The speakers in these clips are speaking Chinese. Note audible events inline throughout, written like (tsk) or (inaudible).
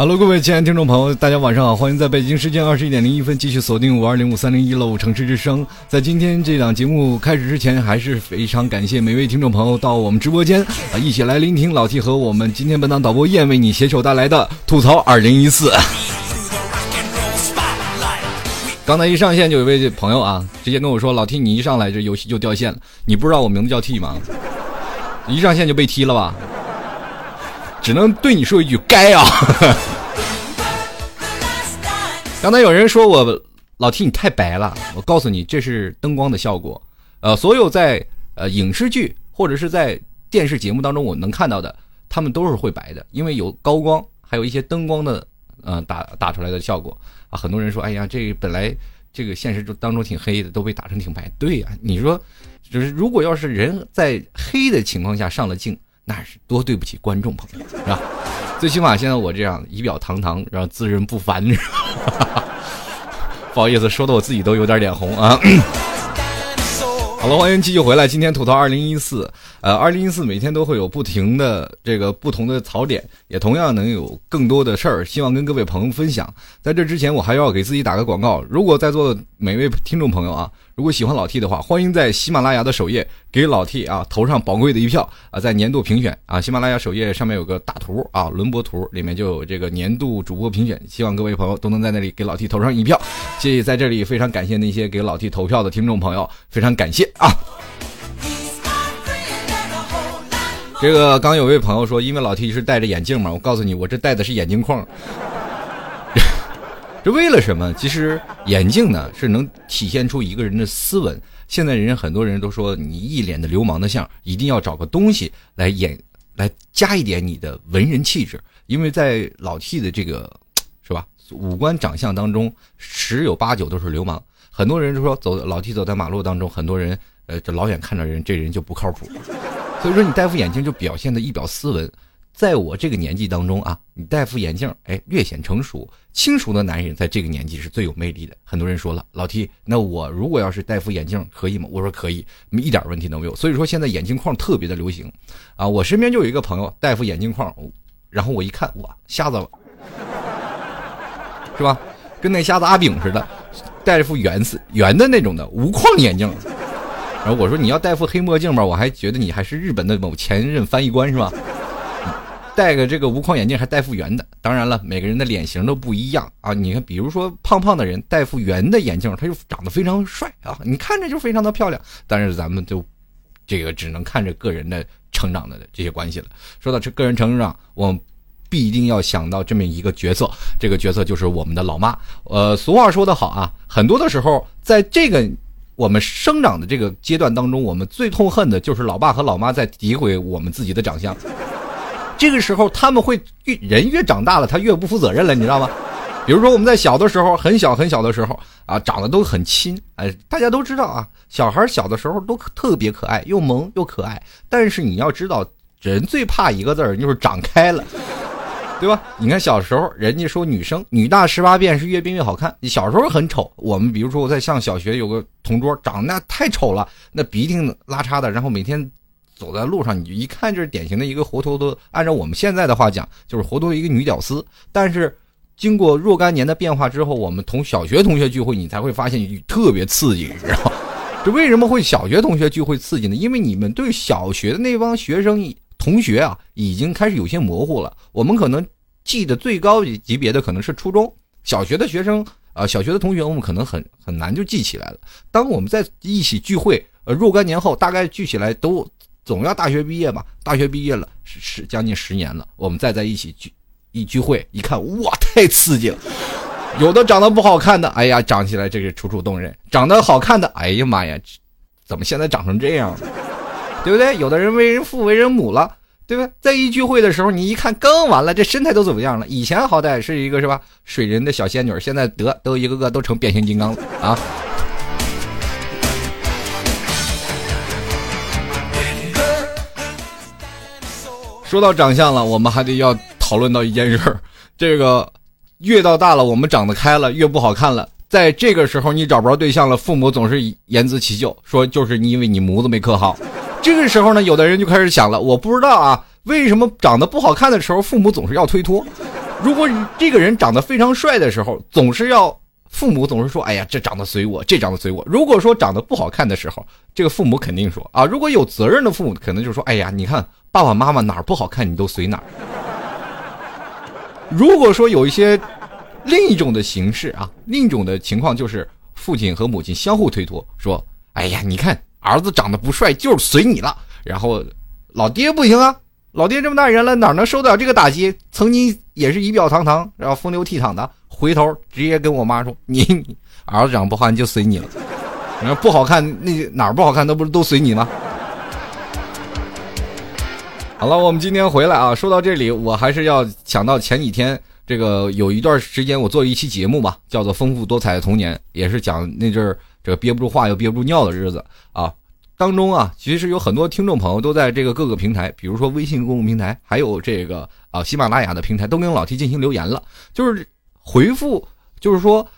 Hello，各位亲爱的听众朋友，大家晚上好，欢迎在北京时间二十一点零一分继续锁定五二零五三零一楼城市之声。在今天这档节目开始之前，还是非常感谢每位听众朋友到我们直播间啊，一起来聆听老 T 和我们今天本档导播燕为你携手带来的吐槽二零一四。刚才一上线就有位朋友啊，直接跟我说：“老 T，你一上来这游戏就掉线了，你不知道我名字叫 T 吗？一上线就被踢了吧？”只能对你说一句该啊！刚才有人说我老提你太白了，我告诉你这是灯光的效果。呃，所有在呃影视剧或者是在电视节目当中我能看到的，他们都是会白的，因为有高光，还有一些灯光的呃打打出来的效果啊。很多人说，哎呀，这本来这个现实中当中挺黑的，都被打成挺白。对呀，你说就是如果要是人在黑的情况下上了镜。那是多对不起观众朋友，是吧？最起码现在我这样仪表堂堂，然后自认不凡，(laughs) 不好意思，说的我自己都有点脸红啊。好了，欢迎继续回来。今天吐槽二零一四，呃，二零一四每天都会有不停的这个不同的槽点，也同样能有更多的事儿，希望跟各位朋友分享。在这之前，我还要给自己打个广告。如果在座的每位听众朋友啊，如果喜欢老 T 的话，欢迎在喜马拉雅的首页给老 T 啊投上宝贵的一票啊，在年度评选啊，喜马拉雅首页上面有个大图啊，轮播图里面就有这个年度主播评选，希望各位朋友都能在那里给老 T 投上一票。谢谢，在这里非常感谢那些给老 T 投票的听众朋友，非常感谢啊。这个刚有位朋友说，因为老 T 是戴着眼镜嘛，我告诉你，我这戴的是眼镜框。(laughs) 这为了什么？其实眼镜呢是能体现出一个人的斯文。现在人很多人都说你一脸的流氓的相，一定要找个东西来演，来加一点你的文人气质。因为在老 T 的这个是吧五官长相当中，十有八九都是流氓。很多人就说走老 T 走在马路当中，很多人呃这老远看着人，这人就不靠谱。所以说你戴副眼镜就表现的一表斯文。在我这个年纪当中啊，你戴副眼镜，哎，略显成熟、轻熟的男人，在这个年纪是最有魅力的。很多人说了，老 T，那我如果要是戴副眼镜可以吗？我说可以，一点问题都没有。所以说现在眼镜框特别的流行，啊，我身边就有一个朋友戴副眼镜框，然后我一看，哇，瞎子了，是吧？跟那瞎子阿炳似的，戴一副圆色圆的那种的无框眼镜。然后我说你要戴副黑墨镜吧，我还觉得你还是日本的某前任翻译官是吧？戴个这个无框眼镜还戴副圆的，当然了，每个人的脸型都不一样啊。你看，比如说胖胖的人戴副圆的眼镜，他就长得非常帅啊，你看着就非常的漂亮。但是咱们就这个只能看着个人的成长的这些关系了。说到这个人成长，我必定要想到这么一个角色，这个角色就是我们的老妈。呃，俗话说得好啊，很多的时候在这个我们生长的这个阶段当中，我们最痛恨的就是老爸和老妈在诋毁我们自己的长相。这个时候他们会越人越长大了，他越不负责任了，你知道吗？比如说我们在小的时候，很小很小的时候啊，长得都很亲，哎，大家都知道啊，小孩小的时候都特别可爱，又萌又可爱。但是你要知道，人最怕一个字儿，就是长开了，对吧？你看小时候，人家说女生女大十八变，是越变越好看。你小时候很丑，我们比如说我在上小学，有个同桌长得那太丑了，那鼻涕拉碴的，然后每天。走在路上，你一看就是典型的一个活脱脱，按照我们现在的话讲，就是活脱一个女屌丝。但是经过若干年的变化之后，我们同小学同学聚会，你才会发现特别刺激，你知道吗？(laughs) 这为什么会小学同学聚会刺激呢？因为你们对小学的那帮学生同学啊，已经开始有些模糊了。我们可能记得最高级别的可能是初中小学的学生啊，小学的同学我们可能很很难就记起来了。当我们在一起聚会，呃，若干年后大概聚起来都总要大学毕业吧，大学毕业了是是将近十年了，我们再在一起聚一聚会一看，哇，太刺激了。有的长得不好看的，哎呀，长起来这个楚楚动人；长得好看的，哎呀妈呀，怎么现在长成这样了？对不对？有的人为人父为人母了，对吧？在一聚会的时候，你一看更完了，这身材都怎么样了？以前好歹是一个是吧，水人的小仙女，现在得都一个个都成变形金刚了啊！说到长相了，我们还得要讨论到一件事儿，这个。越到大了，我们长得开了，越不好看了。在这个时候，你找不着对象了，父母总是言辞其咎，说就是因为你模子没刻好。这个时候呢，有的人就开始想了，我不知道啊，为什么长得不好看的时候，父母总是要推脱？如果这个人长得非常帅的时候，总是要父母总是说，哎呀，这长得随我，这长得随我。如果说长得不好看的时候，这个父母肯定说啊，如果有责任的父母，可能就说，哎呀，你看爸爸妈妈哪儿不好看，你都随哪儿。如果说有一些另一种的形式啊，另一种的情况就是父亲和母亲相互推脱，说：“哎呀，你看儿子长得不帅，就是随你了。”然后老爹不行啊，老爹这么大人了，哪能受得了这个打击？曾经也是仪表堂堂，然后风流倜傥的，回头直接跟我妈说：“你儿子长不好看就随你了，你说不好看那哪儿不好看，那不是都随你吗？”好了，我们今天回来啊，说到这里，我还是要想到前几天这个有一段时间我做一期节目吧，叫做《丰富多彩的童年》，也是讲那阵儿这个憋不住话又憋不住尿的日子啊。当中啊，其实有很多听众朋友都在这个各个平台，比如说微信公共平台，还有这个啊喜马拉雅的平台，都跟老 T 进行留言了，就是回复，就是说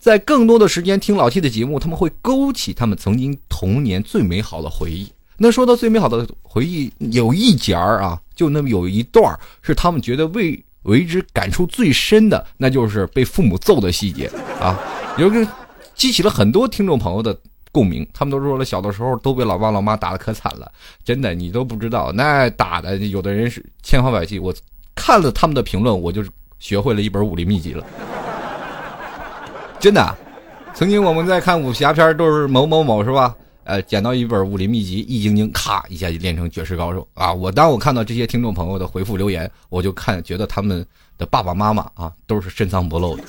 在更多的时间听老 T 的节目，他们会勾起他们曾经童年最美好的回忆。那说到最美好的回忆，有一节儿啊，就那么有一段儿是他们觉得为为之感触最深的，那就是被父母揍的细节啊，有个激起了很多听众朋友的共鸣。他们都说了，小的时候都被老爸老妈打的可惨了，真的，你都不知道，那打的有的人是千方百计。我看了他们的评论，我就学会了一本武林秘籍了，真的。曾经我们在看武侠片，都是某某某，是吧？呃，捡到一本武林秘籍《易筋经》，咔一下就练成绝世高手啊！我当我看到这些听众朋友的回复留言，我就看觉得他们的爸爸妈妈啊都是深藏不露的。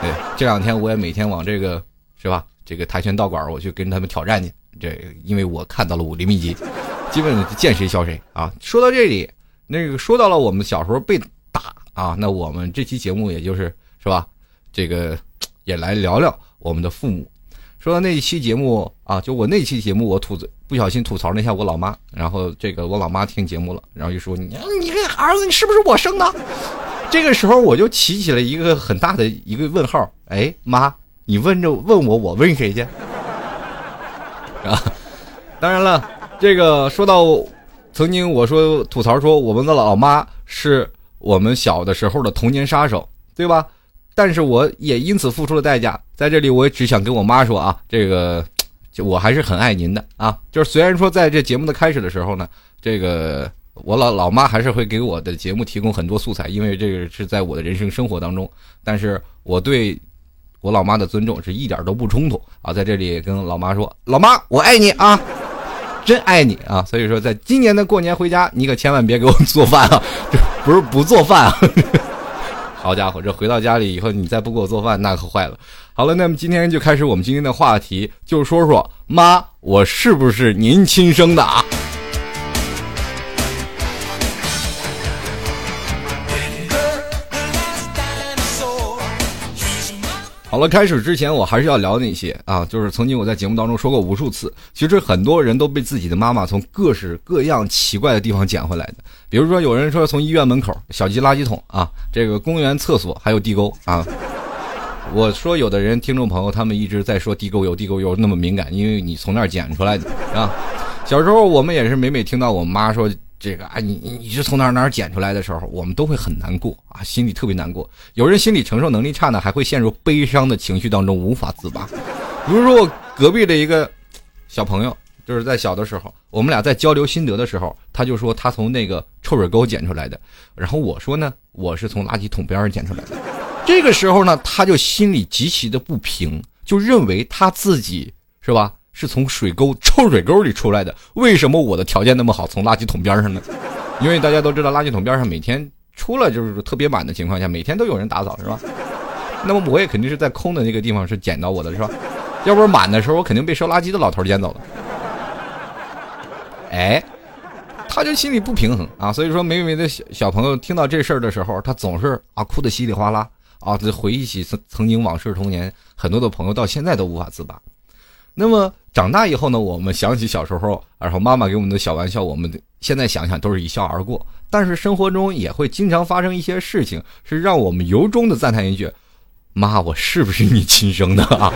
对，这两天我也每天往这个是吧，这个跆拳道馆我去跟他们挑战去。这因为我看到了武林秘籍，基本见谁削谁啊！说到这里，那个说到了我们小时候被打啊，那我们这期节目也就是是吧，这个也来聊聊我们的父母。说到那一期节目啊，就我那期节目，我吐不小心吐槽了一下我老妈，然后这个我老妈听节目了，然后就说：“你你这儿子，是不是我生的？” (laughs) 这个时候我就起起了一个很大的一个问号。哎，妈，你问着问我，我问谁去？(laughs) 啊，当然了，这个说到曾经我说吐槽说我们的老妈是我们小的时候的童年杀手，对吧？但是我也因此付出了代价，在这里我也只想跟我妈说啊，这个，我还是很爱您的啊。就是虽然说在这节目的开始的时候呢，这个我老老妈还是会给我的节目提供很多素材，因为这个是在我的人生生活当中。但是我对我老妈的尊重是一点都不冲突啊。在这里跟老妈说，老妈，我爱你啊，真爱你啊。所以说，在今年的过年回家，你可千万别给我做饭啊，不是不做饭啊。(laughs) 好家伙，这回到家里以后，你再不给我做饭，那可坏了。好了，那么今天就开始我们今天的话题，就说说妈，我是不是您亲生的啊？好了，开始之前我还是要聊那些啊，就是曾经我在节目当中说过无数次，其实很多人都被自己的妈妈从各式各样奇怪的地方捡回来的。比如说，有人说从医院门口、小鸡垃圾桶啊，这个公园厕所，还有地沟啊。我说，有的人听众朋友他们一直在说地沟油、地沟油那么敏感，因为你从那儿捡出来的啊。小时候我们也是每每听到我妈说这个啊，你你你是从哪哪儿捡出来的时候，我们都会很难过啊，心里特别难过。有人心理承受能力差呢，还会陷入悲伤的情绪当中无法自拔。比如说我隔壁的一个小朋友，就是在小的时候，我们俩在交流心得的时候，他就说他从那个臭水沟捡出来的，然后我说呢，我是从垃圾桶边上捡出来的。这个时候呢，他就心里极其的不平，就认为他自己是吧？是从水沟臭水沟里出来的，为什么我的条件那么好，从垃圾桶边上呢？(laughs) 因为大家都知道，垃圾桶边上每天出了就是特别满的情况下，每天都有人打扫，是吧？那么我也肯定是在空的那个地方是捡到我的，是吧？要不是满的时候，我肯定被收垃圾的老头捡走了。哎，他就心里不平衡啊，所以说每每的小小朋友听到这事儿的时候，他总是啊哭得稀里哗啦啊，回忆起曾曾经往事童年，很多的朋友到现在都无法自拔。那么长大以后呢，我们想起小时候，然后妈妈给我们的小玩笑，我们现在想想都是一笑而过。但是生活中也会经常发生一些事情，是让我们由衷的赞叹一句：“妈，我是不是你亲生的啊？”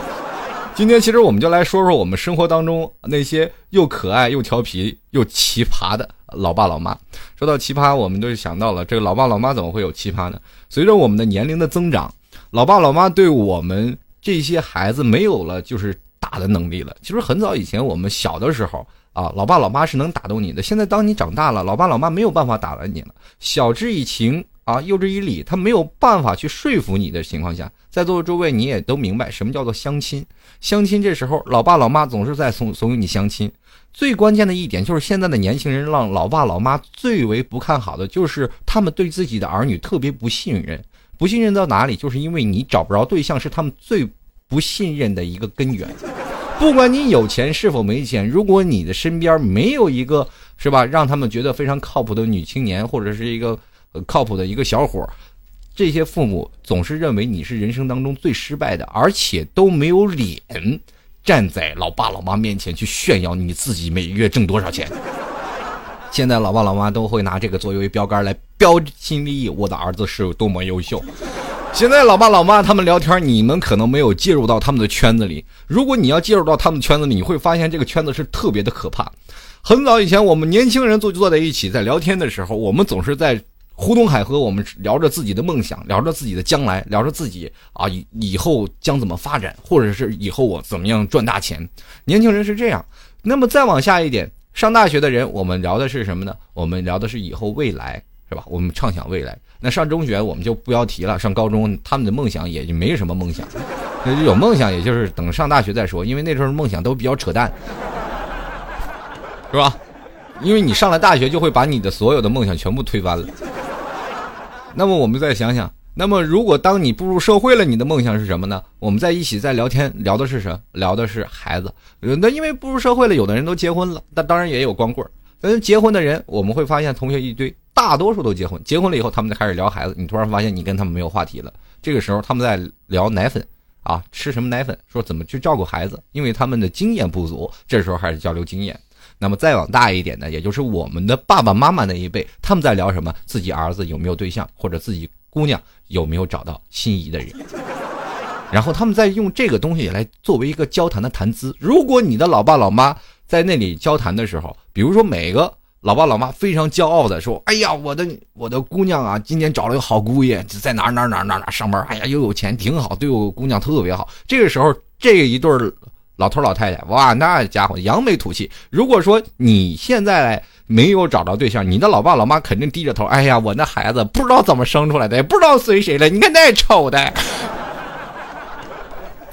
(laughs) 今天其实我们就来说说我们生活当中那些又可爱又调皮又奇葩的老爸老妈。说到奇葩，我们就想到了这个老爸老妈怎么会有奇葩呢？随着我们的年龄的增长，老爸老妈对我们这些孩子没有了就是。打的能力了。其实很早以前，我们小的时候啊，老爸老妈是能打动你的。现在当你长大了，老爸老妈没有办法打了你了。晓之以情啊，诱之以理，他没有办法去说服你的情况下，在座的诸位你也都明白什么叫做相亲。相亲这时候，老爸老妈总是在怂怂恿你相亲。最关键的一点就是，现在的年轻人让老爸老妈最为不看好的，就是他们对自己的儿女特别不信任。不信任到哪里？就是因为你找不着对象，是他们最。不信任的一个根源，不管你有钱是否没钱，如果你的身边没有一个是吧，让他们觉得非常靠谱的女青年，或者是一个靠谱的一个小伙这些父母总是认为你是人生当中最失败的，而且都没有脸站在老爸老妈面前去炫耀你自己每月挣多少钱。现在老爸老妈都会拿这个作为标杆来标新立异，我的儿子是有多么优秀。现在老爸老妈他们聊天，你们可能没有介入到他们的圈子里。如果你要介入到他们圈子里，你会发现这个圈子是特别的可怕。很早以前，我们年轻人坐坐在一起在聊天的时候，我们总是在胡东海河，我们聊着自己的梦想，聊着自己的将来，聊着自己啊以以后将怎么发展，或者是以后我怎么样赚大钱。年轻人是这样。那么再往下一点，上大学的人，我们聊的是什么呢？我们聊的是以后未来，是吧？我们畅想未来。那上中学我们就不要提了，上高中他们的梦想也就没什么梦想，(laughs) 有梦想也就是等上大学再说，因为那时候梦想都比较扯淡，是吧？因为你上了大学就会把你的所有的梦想全部推翻了。那么我们再想想，那么如果当你步入社会了，你的梦想是什么呢？我们在一起在聊天，聊的是什么？聊的是孩子。那因为步入社会了，有的人都结婚了，那当然也有光棍儿。但结婚的人，我们会发现同学一堆。大多数都结婚，结婚了以后，他们就开始聊孩子。你突然发现你跟他们没有话题了。这个时候，他们在聊奶粉啊，吃什么奶粉，说怎么去照顾孩子，因为他们的经验不足。这时候还是交流经验。那么再往大一点呢，也就是我们的爸爸妈妈那一辈，他们在聊什么？自己儿子有没有对象，或者自己姑娘有没有找到心仪的人？然后他们在用这个东西来作为一个交谈的谈资。如果你的老爸老妈在那里交谈的时候，比如说每个。老爸老妈非常骄傲的说：“哎呀，我的我的姑娘啊，今年找了个好姑爷，在哪哪哪哪哪上班。哎呀，又有钱，挺好，对我姑娘特别好。”这个时候，这一对老头老太太，哇，那家伙扬眉吐气。如果说你现在没有找着对象，你的老爸老妈肯定低着头：“哎呀，我那孩子不知道怎么生出来的，也不知道随谁了。你看那丑的。(laughs) ”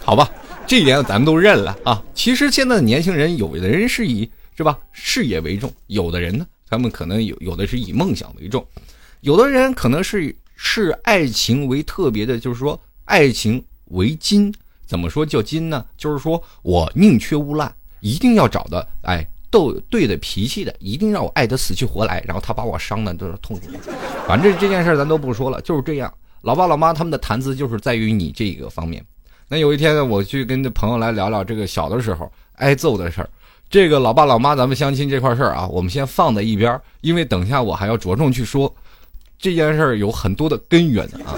好吧，这一点咱们都认了啊。其实现在的年轻人，有的人是以。是吧？事业为重，有的人呢，他们可能有有的是以梦想为重，有的人可能是视爱情为特别的，就是说爱情为金。怎么说叫金呢？就是说我宁缺毋滥，一定要找的哎斗对的脾气的，一定让我爱得死去活来，然后他把我伤的都是痛苦。反正这件事咱都不说了，就是这样。老爸老妈他们的谈资就是在于你这个方面。那有一天呢，我去跟这朋友来聊聊这个小的时候挨揍的事儿。这个老爸老妈，咱们相亲这块事儿啊，我们先放在一边，因为等下我还要着重去说这件事儿有很多的根源啊。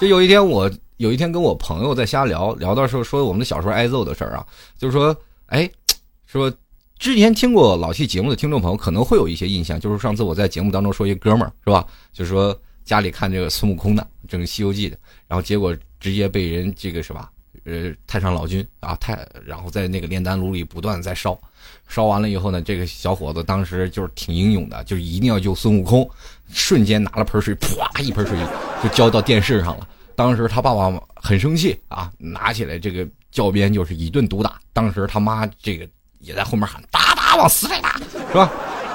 就有一天我有一天跟我朋友在瞎聊，聊到时候说我们的小时候挨揍的事儿啊，就是说，哎，说之前听过老戏节目的听众朋友可能会有一些印象，就是上次我在节目当中说一哥们儿是吧，就是说家里看这个孙悟空的，这个《西游记》的，然后结果直接被人这个是吧，呃，太上老君啊太，然后在那个炼丹炉里不断在烧，烧完了以后呢，这个小伙子当时就是挺英勇的，就是一定要救孙悟空，瞬间拿了盆水，啪一盆水就浇到电视上了。当时他爸爸很生气啊，拿起来这个教鞭就是一顿毒打。当时他妈这个。也在后面喊打打往死里打，是吧？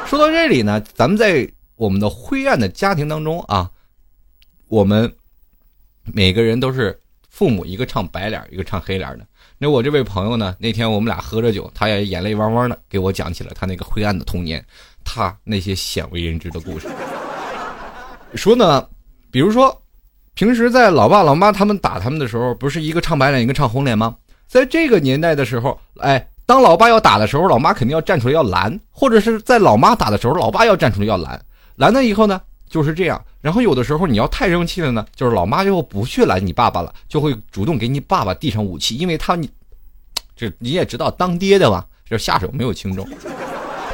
说到这里呢，咱们在我们的灰暗的家庭当中啊，我们每个人都是父母一个唱白脸，一个唱黑脸的。那我这位朋友呢，那天我们俩喝着酒，他也眼泪汪汪的给我讲起了他那个灰暗的童年，他那些鲜为人知的故事。说呢，比如说平时在老爸老妈他们打他们的时候，不是一个唱白脸，一个唱红脸吗？在这个年代的时候，哎。当老爸要打的时候，老妈肯定要站出来要拦，或者是在老妈打的时候，老爸要站出来要拦。拦了以后呢，就是这样。然后有的时候你要太生气了呢，就是老妈就不去拦你爸爸了，就会主动给你爸爸递上武器，因为他你，这你也知道，当爹的吧，这下手没有轻重，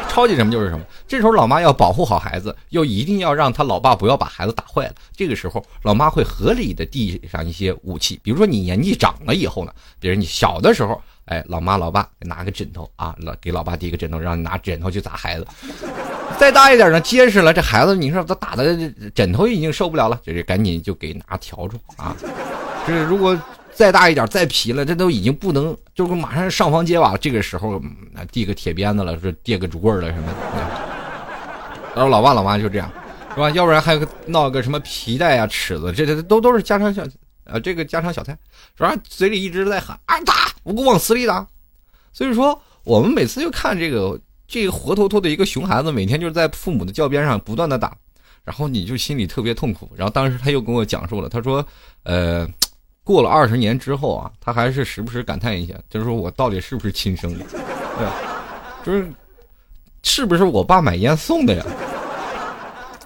超级什么就是什么。这时候老妈要保护好孩子，又一定要让他老爸不要把孩子打坏了。这个时候老妈会合理的递上一些武器，比如说你年纪长了以后呢，比如你小的时候。哎，老妈老爸拿个枕头啊，老给老爸递个枕头，让你拿枕头去砸孩子。再大一点呢，结实了，这孩子你说他打的枕头已经受不了了，这是赶紧就给拿笤帚啊。这如果再大一点，再皮了，这都已经不能，就是马上上房揭瓦。这个时候递个铁鞭子了，说递个竹棍了什么的。然后老爸老妈就这样，是吧？要不然还有个闹个什么皮带啊、尺子，这这都都是家常小。啊，这个家常小菜，是吧？嘴里一直在喊啊打，我给我往死里打。所以说，我们每次就看这个这个活脱脱的一个熊孩子，每天就是在父母的教鞭上不断的打，然后你就心里特别痛苦。然后当时他又跟我讲述了，他说，呃，过了二十年之后啊，他还是时不时感叹一下，就是说我到底是不是亲生的？对，就是是不是我爸买烟送的呀？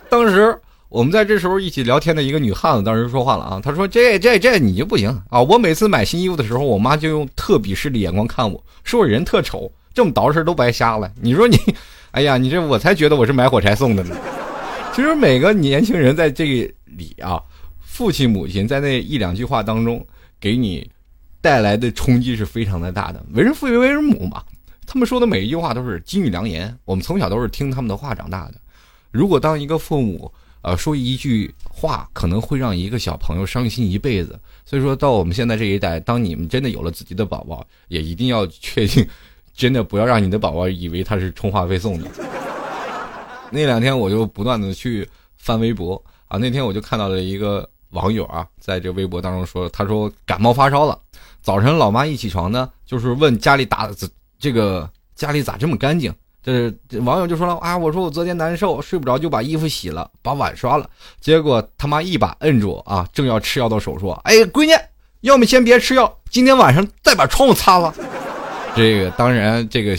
当时。我们在这时候一起聊天的一个女汉子当时说话了啊，她说：“这这这你就不行啊！我每次买新衣服的时候，我妈就用特鄙视的眼光看我，说我人特丑，这么捯饬都白瞎了。你说你，哎呀，你这我才觉得我是买火柴送的呢。(laughs) 其实每个年轻人在这里啊，父亲母亲在那一两句话当中给你带来的冲击是非常的大的。为人父为为人母嘛，他们说的每一句话都是金玉良言，我们从小都是听他们的话长大的。如果当一个父母，呃，说一句话可能会让一个小朋友伤心一辈子，所以说到我们现在这一代，当你们真的有了自己的宝宝，也一定要确定，真的不要让你的宝宝以为他是充话费送的。(laughs) 那两天我就不断的去翻微博啊，那天我就看到了一个网友啊，在这微博当中说，他说感冒发烧了，早晨老妈一起床呢，就是问家里打这个家里咋这么干净。这网友就说了啊，我说我昨天难受，睡不着，就把衣服洗了，把碗刷了，结果他妈一把摁住啊，正要吃药的手说，哎，闺女，要么先别吃药，今天晚上再把窗户擦了。这个当然，这个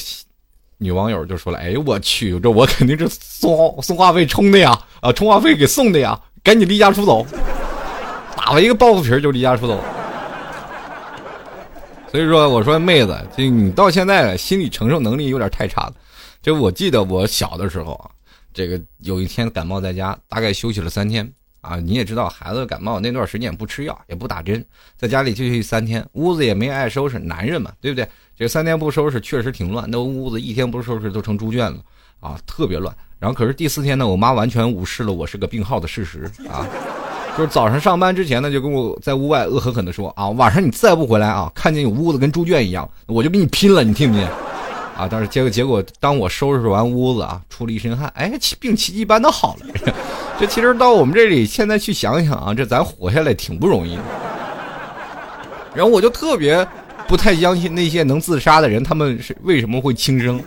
女网友就说了，哎呦我去，这我肯定是送送话费充的呀，啊，充话费给送的呀，赶紧离家出走，打了一个报复皮就离家出走。所以说，我说妹子，这你到现在心理承受能力有点太差了。就我记得我小的时候啊，这个有一天感冒在家，大概休息了三天啊。你也知道，孩子感冒那段时间也不吃药，也不打针，在家里休息三天，屋子也没爱收拾，男人嘛，对不对？这三天不收拾，确实挺乱。那屋子一天不收拾都成猪圈了啊，特别乱。然后可是第四天呢，我妈完全无视了我是个病号的事实啊，就是早上上班之前呢，就跟我在屋外恶狠狠地说啊，晚上你再不回来啊，看见有屋子跟猪圈一样，我就跟你拼了，你听不听？啊！但是结果结果，当我收拾完屋子啊，出了一身汗，哎，病奇迹般的好了。这其实到我们这里，现在去想想啊，这咱活下来挺不容易的。然后我就特别不太相信那些能自杀的人，他们是为什么会轻生？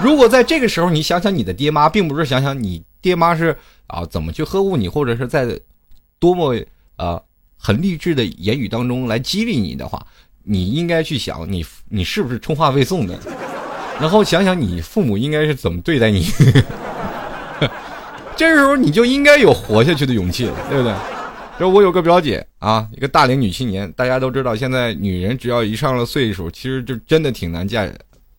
如果在这个时候，你想想你的爹妈，并不是想想你爹妈是啊怎么去呵护你，或者是在多么啊很励志的言语当中来激励你的话，你应该去想你你是不是充话费送的？然后想想你父母应该是怎么对待你，这时候你就应该有活下去的勇气了，对不对？就我有个表姐啊，一个大龄女青年，大家都知道，现在女人只要一上了岁数，其实就真的挺难嫁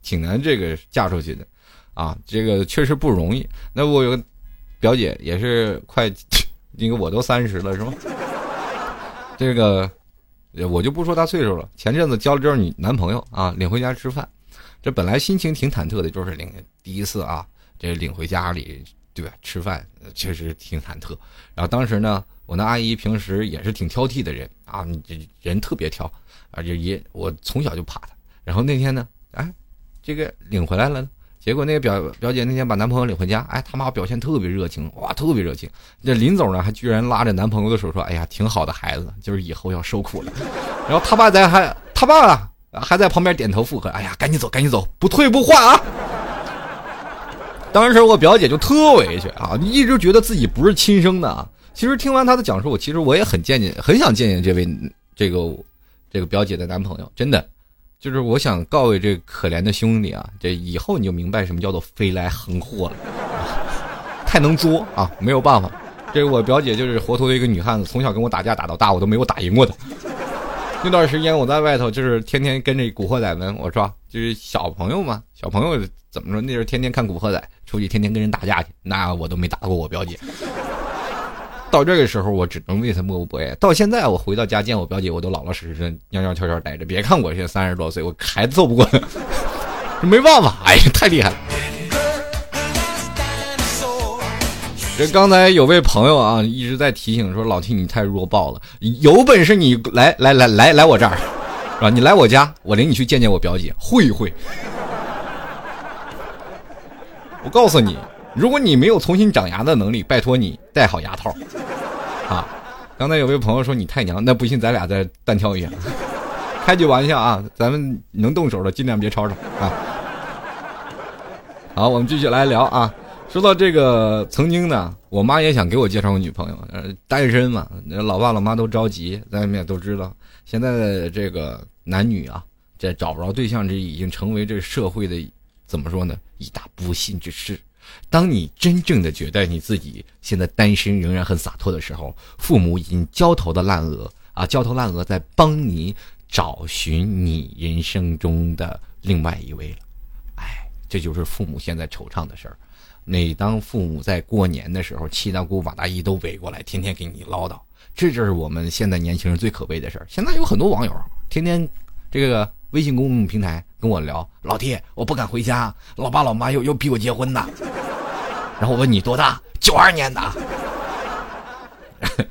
挺难这个嫁出去的，啊，这个确实不容易。那我有个表姐也是快，那个我都三十了是吗？这个我就不说她岁数了。前阵子交了这女男朋友啊，领回家吃饭，这本来心情挺忐忑的，就是领第一次啊，这领回家里对吧？吃饭确实挺忐忑。然后当时呢，我那阿姨平时也是挺挑剔的人啊，这人特别挑，而且也我从小就怕她。然后那天呢，哎，这个领回来了，结果那个表表姐那天把男朋友领回家，哎，他妈表现特别热情，哇，特别热情。这林总呢，还居然拉着男朋友的手说：“哎呀，挺好的孩子，就是以后要受苦了。”然后他爸在还他爸还在旁边点头附和：“哎呀，赶紧走，赶紧走，不退不换啊！”当时我表姐就特委屈啊，一直觉得自己不是亲生的啊。其实听完她的讲述，我其实我也很见见，很想见见这位这个这个表姐的男朋友，真的。就是我想告诉这可怜的兄弟啊，这以后你就明白什么叫做飞来横祸了，(laughs) 太能作啊，没有办法。这个我表姐就是活脱的一个女汉子，从小跟我打架打到大，我都没有打赢过她。那段时间我在外头就是天天跟着古惑仔们，我说就是小朋友嘛，小朋友怎么说？那时候天天看古惑仔，出去天天跟人打架去，那我都没打过我表姐。到这个时候，我只能为他默默不言。到现在，我回到家见我表姐，我都老老实实的、蔫蔫悄悄待着。别看我现在三十多岁，我还揍不过他，没办法，哎呀，太厉害了。这刚才有位朋友啊，一直在提醒说：“老 T 你太弱爆了，有本事你来来来来来我这儿，是吧？你来我家，我领你去见见我表姐，会一会。我告诉你。”如果你没有重新长牙的能力，拜托你戴好牙套，啊！刚才有位朋友说你太娘，那不信咱俩再单挑一下，开句玩笑啊！咱们能动手的尽量别吵吵啊！好，我们继续来聊啊。说到这个，曾经呢，我妈也想给我介绍个女朋友，呃，单身嘛，老爸老妈都着急，咱们也都知道，现在的这个男女啊，这找不着对象，这已经成为这社会的怎么说呢，一大不幸之事。当你真正的觉得你自己现在单身仍然很洒脱的时候，父母已经焦头的烂额啊，焦头烂额在帮你找寻你人生中的另外一位了。哎，这就是父母现在惆怅的事儿。每当父母在过年的时候，七大姑八大姨都围过来，天天给你唠叨，这就是我们现在年轻人最可悲的事儿。现在有很多网友天天这个。微信公众平台跟我聊，老弟，我不敢回家，老爸老妈又又逼我结婚呢。(laughs) 然后我问你多大？九二年的。(laughs)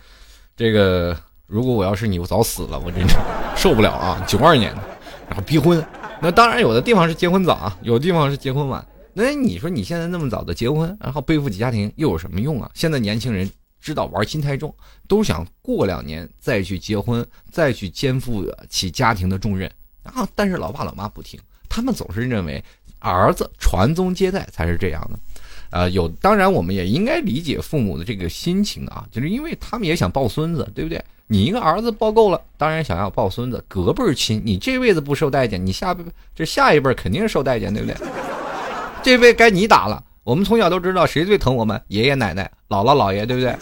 这个如果我要是你，我早死了，我真是受不了啊！九二年的，然后逼婚，那当然有的地方是结婚早啊，有的地方是结婚晚。那你说你现在那么早的结婚，然后背负起家庭又有什么用啊？现在年轻人知道玩心太重，都想过两年再去结婚，再去肩负起家庭的重任。啊！但是老爸老妈不听，他们总是认为儿子传宗接代才是这样的。呃，有当然我们也应该理解父母的这个心情啊，就是因为他们也想抱孙子，对不对？你一个儿子抱够了，当然想要抱孙子，隔辈儿亲。你这辈子不受待见，你下辈这下一辈肯定受待见，对不对？这辈该你打了。我们从小都知道谁最疼我们，爷爷奶奶、姥姥姥爷，对不对？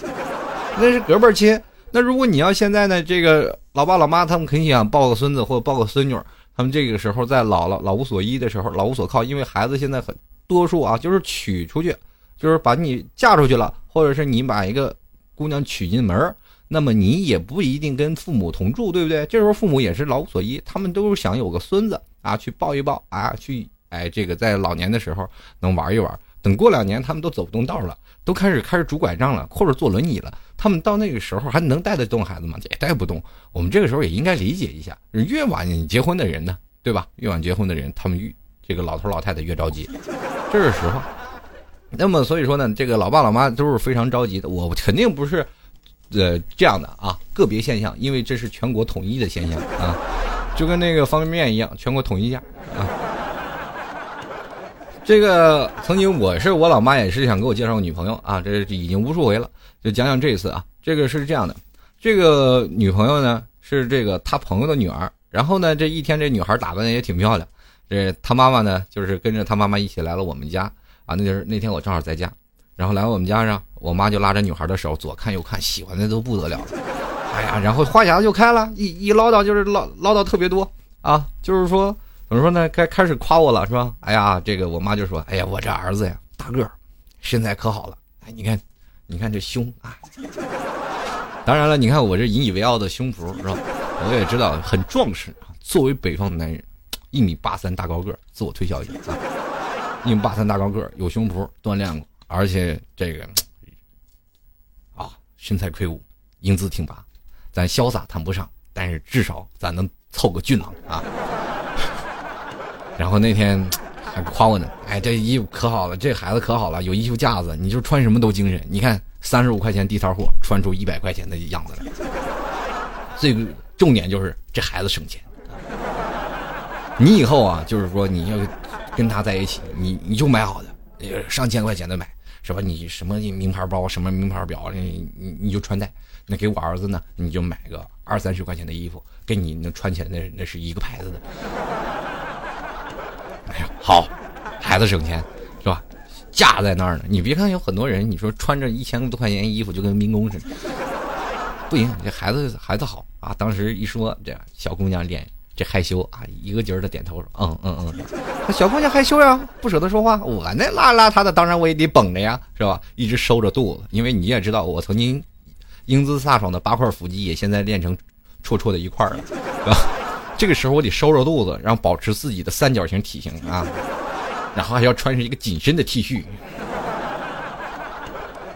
那是隔辈儿亲。那如果你要现在呢，这个老爸老妈他们肯定想抱个孙子或者抱个孙女，他们这个时候在老了老无所依的时候，老无所靠，因为孩子现在很多数啊，就是娶出去，就是把你嫁出去了，或者是你把一个姑娘娶进门，那么你也不一定跟父母同住，对不对？这时候父母也是老无所依，他们都是想有个孙子啊，去抱一抱啊，去哎这个在老年的时候能玩一玩。等过两年，他们都走不动道了，都开始开始拄拐杖了，或者坐轮椅了。他们到那个时候还能带得动孩子吗？也带不动。我们这个时候也应该理解一下，越晚结婚的人呢，对吧？越晚结婚的人，他们越这个老头老太太越着急，这是实话。那么所以说呢，这个老爸老妈都是非常着急的。我肯定不是，呃，这样的啊，个别现象，因为这是全国统一的现象啊，就跟那个方便面一样，全国统一价啊。这个曾经我是我老妈也是想给我介绍个女朋友啊，这已经无数回了，就讲讲这一次啊。这个是这样的，这个女朋友呢是这个他朋友的女儿，然后呢这一天这女孩打扮的也挺漂亮，这他妈妈呢就是跟着他妈妈一起来了我们家啊，那就是那天我正好在家，然后来我们家上，我妈就拉着女孩的手左看右看，喜欢的都不得了，哎呀，然后话匣子就开了，一一唠叨就是唠唠叨特别多啊，就是说。怎么说呢？该开始夸我了是吧？哎呀，这个我妈就说：“哎呀，我这儿子呀，大个儿，身材可好了。哎，你看，你看这胸啊。(laughs) 当然了，你看我这引以为傲的胸脯是吧？我也知道很壮实。作为北方的男人，一米八三大高个，自我推销一下，一米八三大高个，有胸脯，锻炼过，而且这个啊，身材魁梧，英姿挺拔。咱潇洒谈不上，但是至少咱能凑个俊朗啊。然后那天 (tsk) 还夸我呢，哎，这衣服可好了，这孩子可好了，有衣服架子，你就穿什么都精神。你看，三十五块钱地摊货，穿出一百块钱的样子来。(laughs) 最重点就是这孩子省钱。你以后啊，就是说你要跟他在一起，你你就买好的，上千块钱的买，是吧？你什么名牌包，什么名牌表，你你你就穿戴。那给我儿子呢，你就买个二三十块钱的衣服，跟你那穿起来那那是一个牌子的。好，孩子省钱是吧？架在那儿呢。你别看有很多人，你说穿着一千多块钱衣服就跟民工似的，不行，这孩子孩子好啊。当时一说，这小姑娘脸。这害羞啊，一个劲儿的点头说：“嗯嗯嗯。”那小姑娘害羞呀，不舍得说话。我那邋邋遢的，当然我也得绷着呀，是吧？一直收着肚子，因为你也知道，我曾经英姿飒爽的八块腹肌，也现在练成绰绰的一块了，是吧？这个时候我得收着肚子，然后保持自己的三角形体型啊，(laughs) 然后还要穿上一个紧身的 T 恤，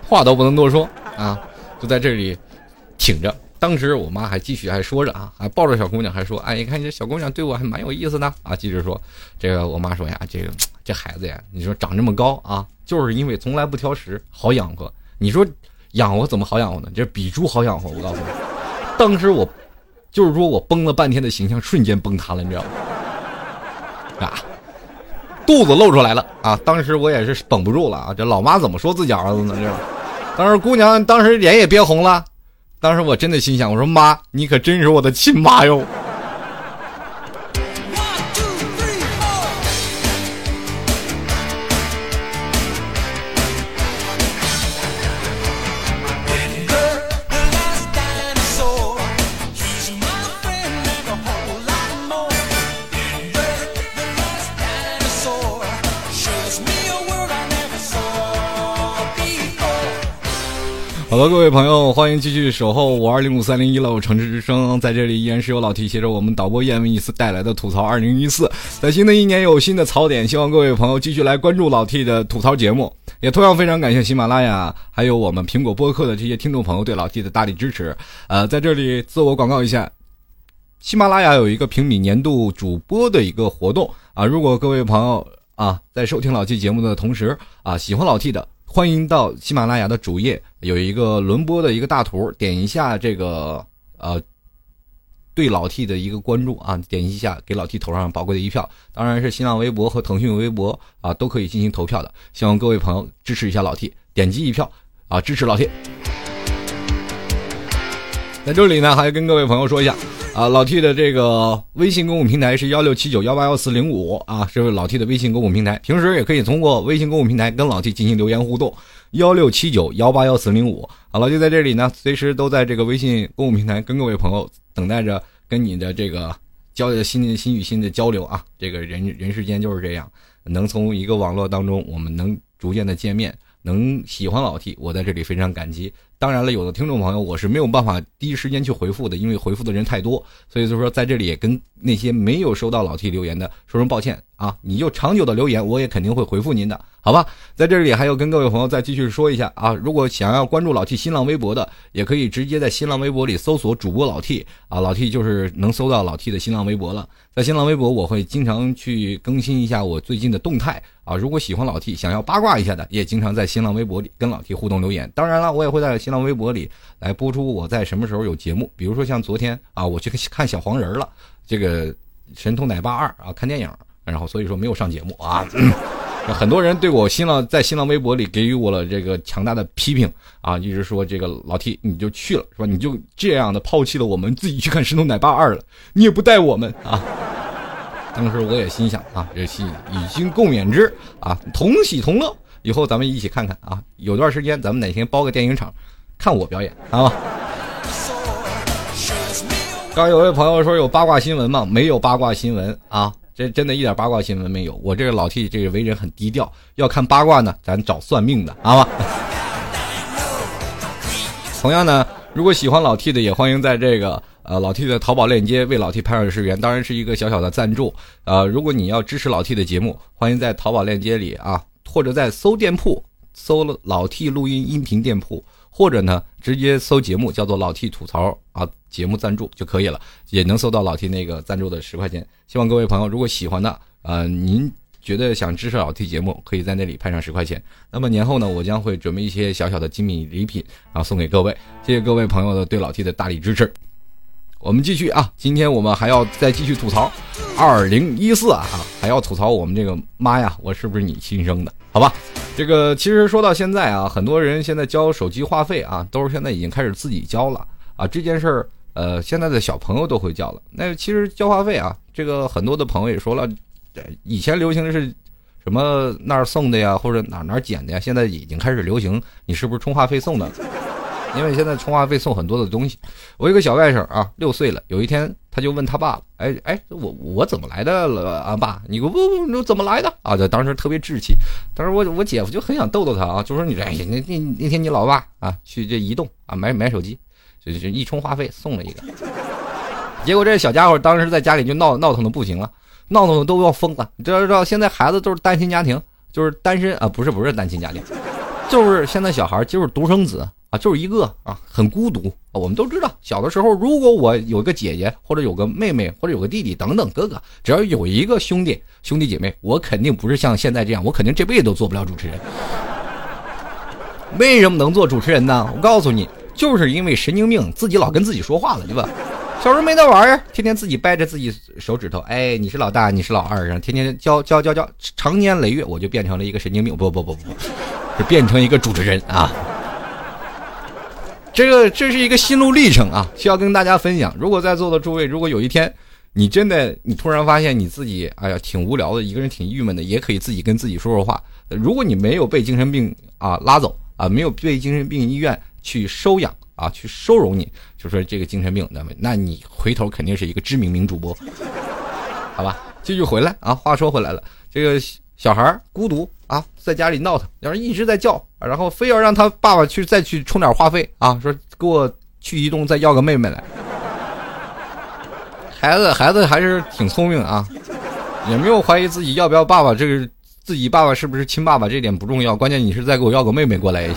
话都不能多说啊，就在这里挺着。当时我妈还继续还说着啊，还抱着小姑娘还说：“哎，你看这小姑娘对我还蛮有意思的啊。”接着说，这个我妈说呀：“这个这孩子呀，你说长这么高啊，就是因为从来不挑食，好养活。你说养活怎么好养活呢？这比猪好养活。我告诉你，当时我就是说我崩了半天的形象瞬间崩塌了，你知道吗？啊，肚子露出来了啊！当时我也是绷不住了啊！这老妈怎么说自己儿子呢？这当时姑娘当时脸也憋红了。”当时我真的心想，我说妈，你可真是我的亲妈哟。好了，各位朋友，欢迎继续守候五二零五三零一楼城市之声，在这里依然是由老 T 携着我们导播叶文一思带来的吐槽二零一四。在新的一年有新的槽点，希望各位朋友继续来关注老 T 的吐槽节目。也同样非常感谢喜马拉雅还有我们苹果播客的这些听众朋友对老 T 的大力支持。呃，在这里自我广告一下，喜马拉雅有一个评比年度主播的一个活动啊，如果各位朋友啊在收听老 T 节目的同时啊喜欢老 T 的。欢迎到喜马拉雅的主页，有一个轮播的一个大图，点一下这个呃，对老 T 的一个关注啊，点击一下给老 T 投上宝贵的一票。当然是新浪微博和腾讯微博啊都可以进行投票的。希望各位朋友支持一下老 T，点击一票啊，支持老 T。在这里呢，还跟各位朋友说一下。啊，老 T 的这个微信公共平台是幺六七九幺八幺四零五啊，是老 T 的微信公共平台。平时也可以通过微信公共平台跟老 T 进行留言互动，幺六七九幺八幺四零五。好，老 T 在这里呢，随时都在这个微信公共平台跟各位朋友等待着跟你的这个交流心心与心的交流啊。这个人人世间就是这样，能从一个网络当中，我们能逐渐的见面，能喜欢老 T，我在这里非常感激。当然了，有的听众朋友我是没有办法第一时间去回复的，因为回复的人太多，所以就说在这里也跟那些没有收到老 T 留言的说声抱歉。啊！你就长久的留言，我也肯定会回复您的，好吧？在这里还要跟各位朋友再继续说一下啊，如果想要关注老 T 新浪微博的，也可以直接在新浪微博里搜索主播老 T 啊，老 T 就是能搜到老 T 的新浪微博了。在新浪微博，我会经常去更新一下我最近的动态啊。如果喜欢老 T，想要八卦一下的，也经常在新浪微博里跟老 T 互动留言。当然了，我也会在新浪微博里来播出我在什么时候有节目，比如说像昨天啊，我去看小黄人了，这个《神偷奶爸二》啊，看电影，然后所以说没有上节目啊。(clears throat) 很多人对我新浪在新浪微博里给予我了这个强大的批评啊，一直说这个老 T 你就去了是吧？你就这样的抛弃了我们自己去看《神偷奶爸二》了，你也不带我们啊。当时我也心想啊，这戏已经共勉之啊，同喜同乐，以后咱们一起看看啊。有段时间咱们哪天包个电影场，看我表演啊。刚有位朋友说有八卦新闻吗？没有八卦新闻啊，这真的一点八卦新闻没有。我这个老 T 这个为人很低调，要看八卦呢，咱找算命的，好吧？(laughs) 同样呢，如果喜欢老 T 的，也欢迎在这个呃老 T 的淘宝链接为老 T 拍上十元，当然是一个小小的赞助。呃，如果你要支持老 T 的节目，欢迎在淘宝链接里啊，或者在搜店铺搜了老 T 录音音频店铺，或者呢直接搜节目叫做老 T 吐槽啊，节目赞助就可以了，也能搜到老 T 那个赞助的十块钱。希望各位朋友如果喜欢的，呃，您。觉得想支持老 T 节目，可以在那里拍上十块钱。那么年后呢，我将会准备一些小小的精美礼品，啊送给各位。谢谢各位朋友的对老 T 的大力支持。我们继续啊，今天我们还要再继续吐槽，二零一四啊，还要吐槽我们这个妈呀，我是不是你亲生的？好吧，这个其实说到现在啊，很多人现在交手机话费啊，都是现在已经开始自己交了啊。这件事儿，呃，现在的小朋友都会交了。那其实交话费啊，这个很多的朋友也说了。以前流行的是什么那儿送的呀，或者哪哪捡的呀？现在已经开始流行，你是不是充话费送的？因为现在充话费送很多的东西。我有个小外甥啊，六岁了。有一天他就问他爸：“哎哎，我我怎么来的了啊？爸，你不不怎么来的啊？”他当时特别稚气。当时我我姐夫就很想逗逗他啊，就说：“你哎那那那天你老爸啊去这移动啊买买手机，就就一充话费送了一个。结果这小家伙当时在家里就闹闹腾的不行了。”闹腾的都要疯了，你知道知道？现在孩子都是单亲家庭，就是单身啊，不是不是单亲家庭，就是现在小孩就是独生子啊，就是一个啊，很孤独啊。我们都知道，小的时候如果我有一个姐姐或者有个妹妹或者有个弟弟等等哥哥，只要有一个兄弟兄弟姐妹，我肯定不是像现在这样，我肯定这辈子都做不了主持人。为什么能做主持人呢？我告诉你，就是因为神经病自己老跟自己说话了，对吧？小时候没得玩儿，天天自己掰着自己手指头，哎，你是老大，你是老二，然后天天教教教教，长年累月，我就变成了一个神经病，不不不不，是变成一个主持人啊。这个这是一个心路历程啊，需要跟大家分享。如果在座的诸位，如果有一天你真的你突然发现你自己，哎呀，挺无聊的，一个人挺郁闷的，也可以自己跟自己说说话。如果你没有被精神病啊拉走啊，没有被精神病医院去收养。啊，去收容你，就说这个精神病，那么，那你回头肯定是一个知名名主播，好吧？继续回来啊，话说回来了，这个小孩孤独啊，在家里闹腾，然后一直在叫，然后非要让他爸爸去再去充点话费啊，说给我去移动再要个妹妹来。孩子，孩子还是挺聪明啊，也没有怀疑自己要不要爸爸，这个自己爸爸是不是亲爸爸这点不重要，关键你是再给我要个妹妹过来也行。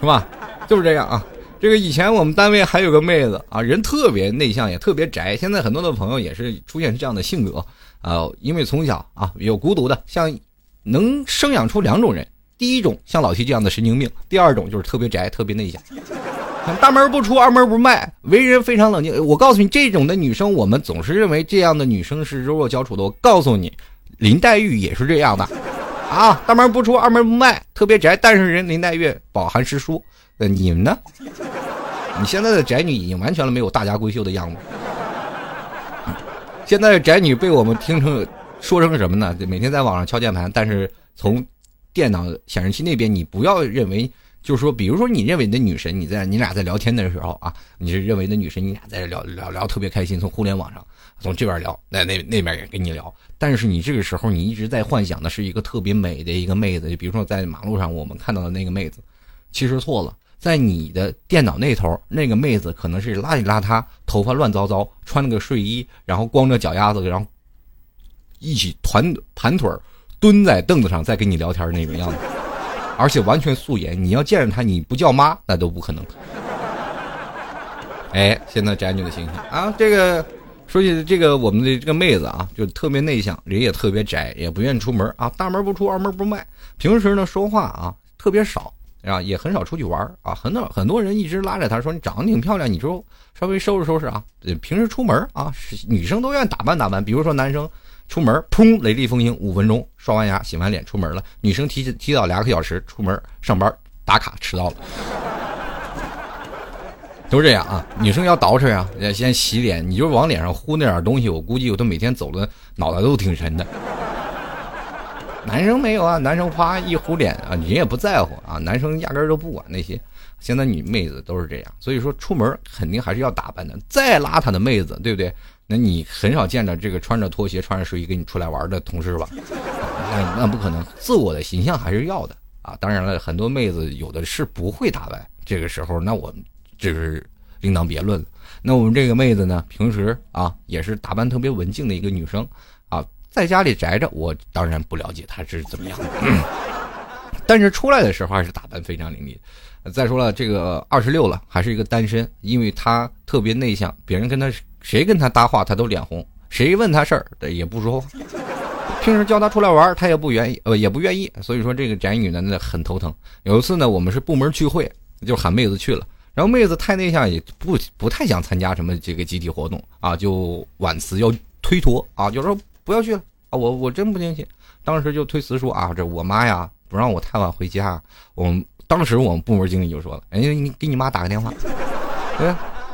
是吧？就是这样啊。这个以前我们单位还有个妹子啊，人特别内向，也特别宅。现在很多的朋友也是出现这样的性格呃，因为从小啊有孤独的，像能生养出两种人。第一种像老七这样的神经病，第二种就是特别宅、特别内向，大门不出二门不迈，为人非常冷静。我告诉你，这种的女生，我们总是认为这样的女生是柔弱娇处的。我告诉你，林黛玉也是这样的。啊，大门不出二门不迈，特别宅。但是人林黛玉饱含诗书，呃，你们呢？你现在的宅女已经完全了没有大家闺秀的样子。现在宅女被我们听成说成什么呢？每天在网上敲键盘，但是从电脑显示器那边，你不要认为，就是说，比如说你认为你的女神，你在你俩在聊天的时候啊，你是认为的女神，你俩在聊聊聊特别开心，从互联网上。从这边聊，那那那边也跟你聊，但是你这个时候你一直在幻想的是一个特别美的一个妹子，就比如说在马路上我们看到的那个妹子，其实错了，在你的电脑那头那个妹子可能是邋里邋遢，头发乱糟糟，穿了个睡衣，然后光着脚丫子，然后一起团盘腿蹲在凳子上在跟你聊天那种样子，而且完全素颜，你要见着她你不叫妈那都不可能。哎，现在宅女的形象啊，这个。说起这个，我们的这个妹子啊，就特别内向，人也特别宅，也不愿意出门啊，大门不出，二门不迈。平时呢，说话啊特别少啊，也很少出去玩啊。很多很多人一直拉着她说：“你长得挺漂亮，你就稍微收拾收拾啊。”平时出门啊，女生都愿意打扮打扮。比如说男生出门，砰，雷厉风行，五分钟刷完牙、洗完脸出门了。女生提提早两个小时出门上班，打卡迟到了。都这样啊，女生要捯饬啊，要先洗脸，你就往脸上糊那点东西，我估计我都每天走的脑袋都挺沉的。男生没有啊，男生啪一糊脸啊，你也不在乎啊，男生压根儿都不管那些。现在女妹子都是这样，所以说出门肯定还是要打扮的。再邋遢的妹子，对不对？那你很少见着这个穿着拖鞋、穿着睡衣跟你出来玩的同事吧？(laughs) 那那不可能，自我的形象还是要的啊。当然了，很多妹子有的是不会打扮，这个时候那我们这是另当别论了。那我们这个妹子呢，平时啊也是打扮特别文静的一个女生，在家里宅着，我当然不了解她是怎么样的，(clears throat) 但是出来的时候还是打扮非常凌厉。再说了，这个二十六了，还是一个单身，因为她特别内向，别人跟她谁跟她搭话，她都脸红；谁问她事儿，也不说话。平时叫她出来玩，她也不愿意，呃，也不愿意。所以说，这个宅女呢，那很头疼。有一次呢，我们是部门聚会，就喊妹子去了，然后妹子太内向，也不不太想参加什么这个集体活动啊，就婉辞要推脱啊，就说不要去了啊，我我真不进去。当时就推辞说啊，这我妈呀不让我太晚回家，我们。当时我们部门经理就说了：“哎，你给你妈打个电话，对，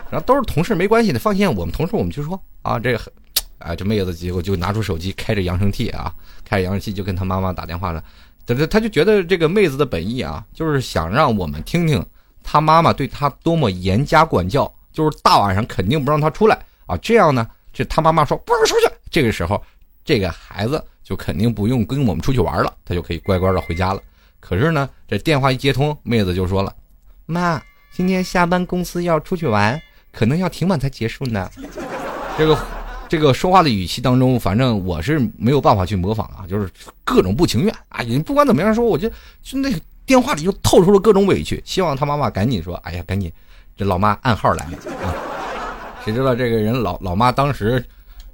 然后都是同事，没关系的，放心，我们同事我们去说啊。这个，哎，这妹子结果就拿出手机，开着扬声器啊，开着扬声器就跟他妈妈打电话了。他他他就觉得这个妹子的本意啊，就是想让我们听听他妈妈对他多么严加管教，就是大晚上肯定不让他出来啊。这样呢，这他妈妈说不让出去，这个时候这个孩子就肯定不用跟我们出去玩了，他就可以乖乖的回家了。”可是呢，这电话一接通，妹子就说了：“妈，今天下班公司要出去玩，可能要挺晚才结束呢。(laughs) ”这个，这个说话的语气当中，反正我是没有办法去模仿啊，就是各种不情愿啊。你不管怎么样说，我就就那电话里就透出了各种委屈，希望他妈妈赶紧说：“哎呀，赶紧，这老妈暗号来了啊！”谁知道这个人老老妈当时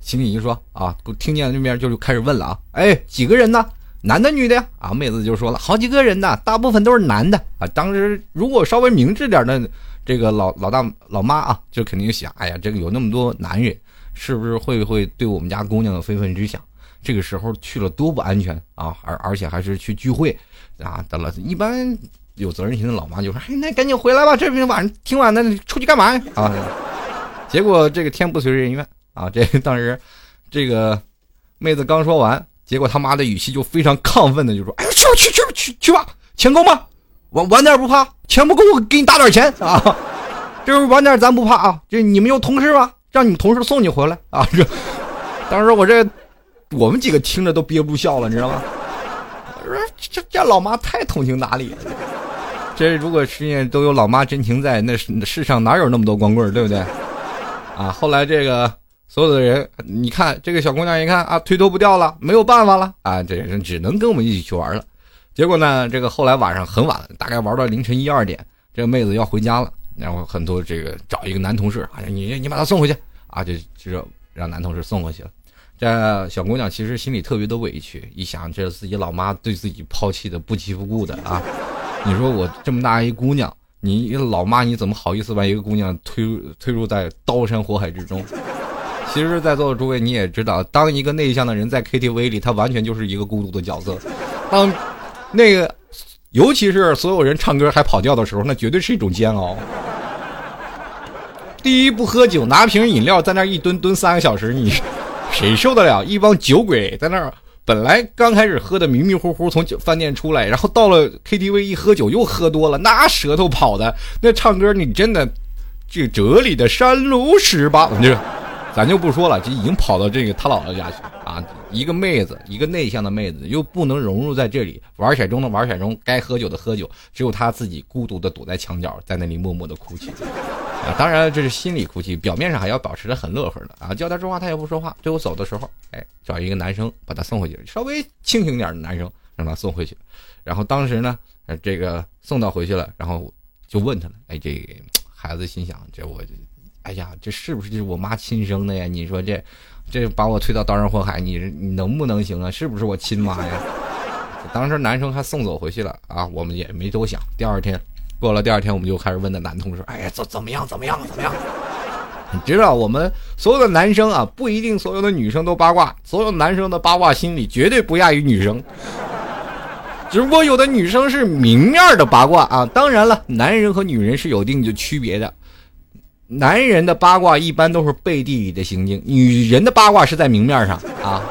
心里就说：“啊，听见那边就开始问了啊，哎，几个人呢？”男的女的呀？啊，妹子就说了好几个人呢，大部分都是男的啊。当时如果稍微明智点的，这个老老大老妈啊，就肯定想，哎呀，这个有那么多男人，是不是会不会对我们家姑娘有非分之想？这个时候去了多不安全啊！而而且还是去聚会啊。得了，一般有责任心的老妈就说，哎，那赶紧回来吧，这边晚上挺晚的，出去干嘛呀？啊，结果这个天不遂人愿啊。这当时这个妹子刚说完。结果他妈的语气就非常亢奋的就说：“哎，去吧，去去去去吧，钱够吗？晚晚点不怕，钱不够我给你打点钱啊！(laughs) 这晚点咱不怕啊！这你们有同事吗？让你们同事送你回来啊！这当时我这我们几个听着都憋不住笑了，你知道吗？我说这这老妈太通情达理了。这如果世界都有老妈真情在，那世上哪有那么多光棍对不对？啊，后来这个。”所有的人，你看这个小姑娘一看啊，推脱不掉了，没有办法了啊，这人只能跟我们一起去玩了。结果呢，这个后来晚上很晚，大概玩到凌晨一二点，这个妹子要回家了，然后很多这个找一个男同事，哎，你你把她送回去啊，就就让男同事送回去了。这小姑娘其实心里特别的委屈，一想这自己老妈对自己抛弃的不亲不顾的啊，你说我这么大一姑娘，你老妈你怎么好意思把一个姑娘推推入在刀山火海之中？其实，在座的诸位，你也知道，当一个内向的人在 KTV 里，他完全就是一个孤独的角色。当那个，尤其是所有人唱歌还跑调的时候，那绝对是一种煎熬。第一，不喝酒，拿瓶饮料在那一蹲蹲三个小时，你 (laughs) 谁受得了？一帮酒鬼在那儿，本来刚开始喝的迷迷糊糊，从酒饭店出来，然后到了 KTV 一喝酒又喝多了，那舌头跑的，那唱歌你真的，这这里的山路十八，你这。咱就不说了，这已经跑到这个他姥姥家去啊！一个妹子，一个内向的妹子，又不能融入在这里，玩骰盅的玩骰盅，该喝酒的喝酒，只有她自己孤独的躲在墙角，在那里默默的哭泣。啊，当然这是心里哭泣，表面上还要保持的很乐呵的啊！叫他说话，他也不说话。最后走的时候，哎，找一个男生把他送回去，稍微清醒点的男生让他送回去。然后当时呢，这个送到回去了，然后就问他了，哎，这孩子心想，这我。哎呀，这是不是就是我妈亲生的呀？你说这，这把我推到刀山火海，你你能不能行啊？是不是我亲妈呀？(laughs) 当时男生还送走回去了啊，我们也没多想。第二天过了，第二天我们就开始问那男同事：“哎呀，怎怎么样？怎么样？怎么样？” (laughs) 你知道，我们所有的男生啊，不一定所有的女生都八卦，所有男生的八卦心理绝对不亚于女生，只不过有的女生是明面的八卦啊。当然了，男人和女人是有一定的区别的。男人的八卦一般都是背地里的行径，女人的八卦是在明面上啊。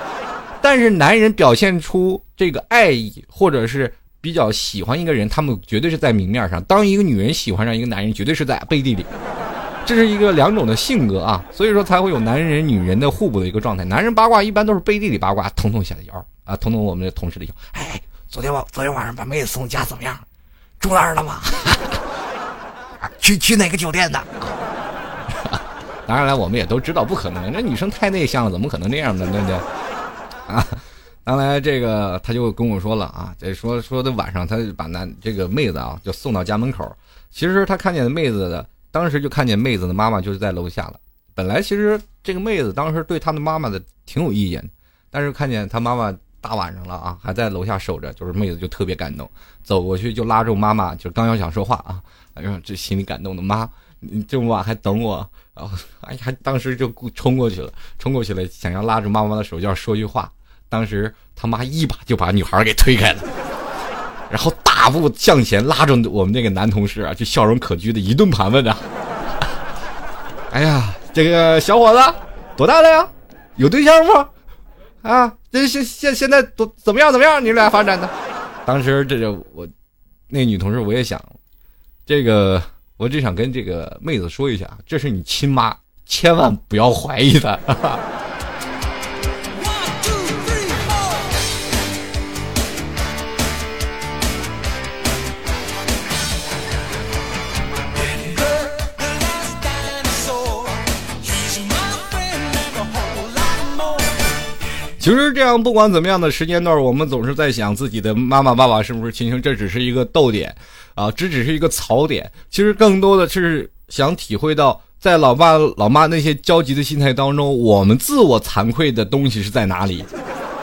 但是男人表现出这个爱意或者是比较喜欢一个人，他们绝对是在明面上；当一个女人喜欢上一个男人，绝对是在背地里。这是一个两种的性格啊，所以说才会有男人女人的互补的一个状态。男人八卦一般都是背地里八卦，捅捅下的腰啊，捅捅我们的同事的腰。哎，昨天晚昨天晚上把妹子送家怎么样？住那儿了吗？(laughs) 去去哪个酒店的？当然了，我们也都知道不可能，这女生太内向了，怎么可能这样呢？对不对？啊，当然这个他就跟我说了啊，这说说的晚上他把男这个妹子啊就送到家门口，其实他看见妹子的，当时就看见妹子的妈妈就是在楼下了。本来其实这个妹子当时对他的妈妈的挺有意见，但是看见他妈妈大晚上了啊还在楼下守着，就是妹子就特别感动，走过去就拉住妈妈，就刚要想说话啊，哎呦这心里感动的妈。你这么晚还等我，然 (laughs) 后哎呀，当时就冲过去了，冲过去了，想要拉着妈妈的手，要说句话。当时他妈一把就把女孩给推开了，然后大步向前拉着我们那个男同事啊，就笑容可掬的一顿盘问啊：“哎呀，这个小伙子多大了呀？有对象不？啊，这现现现在多怎么样？怎么样？你俩发展的？”当时这就我那女同事我也想这个。我只想跟这个妹子说一下，这是你亲妈，千万不要怀疑她。(laughs) 其实这样，不管怎么样的时间段，我们总是在想自己的妈妈、爸爸是不是亲生，这只是一个逗点。啊，这只是一个槽点，其实更多的是想体会到，在老爸老妈那些焦急的心态当中，我们自我惭愧的东西是在哪里，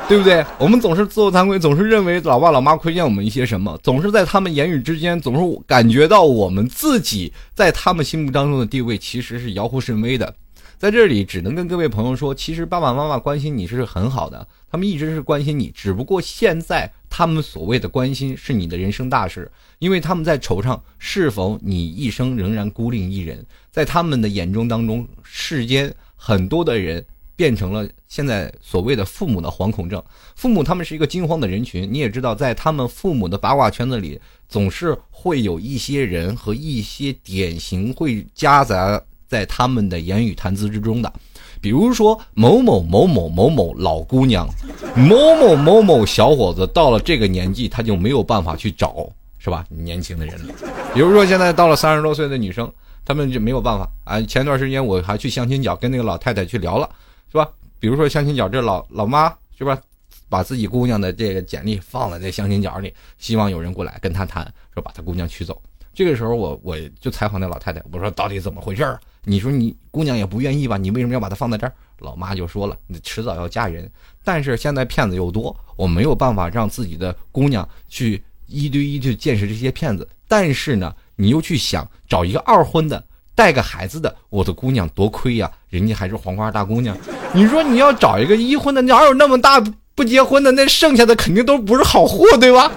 对不对？我们总是自我惭愧，总是认为老爸老妈亏欠我们一些什么，总是在他们言语之间，总是感觉到我们自己在他们心目当中的地位其实是遥忽甚微的。在这里，只能跟各位朋友说，其实爸爸妈妈关心你是很好的，他们一直是关心你，只不过现在他们所谓的关心是你的人生大事，因为他们在惆怅是否你一生仍然孤零一人，在他们的眼中当中，世间很多的人变成了现在所谓的父母的惶恐症，父母他们是一个惊慌的人群，你也知道，在他们父母的八卦圈子里，总是会有一些人和一些典型会夹杂。在他们的言语谈资之中的，比如说某某某某某某老姑娘，某某某某小伙子，到了这个年纪，他就没有办法去找，是吧？年轻的人了。比如说现在到了三十多岁的女生，他们就没有办法啊。前段时间我还去相亲角跟那个老太太去聊了，是吧？比如说相亲角这老老妈是吧，把自己姑娘的这个简历放在这相亲角里，希望有人过来跟她谈，说把她姑娘娶走。这个时候我我就采访那老太太，我说到底怎么回事儿？你说你姑娘也不愿意吧？你为什么要把她放在这儿？老妈就说了，你迟早要嫁人，但是现在骗子又多，我没有办法让自己的姑娘去一对一去见识这些骗子。但是呢，你又去想找一个二婚的，带个孩子的，我的姑娘多亏呀，人家还是黄花大姑娘。你说你要找一个一婚的，哪有那么大不结婚的？那剩下的肯定都不是好货，对吧？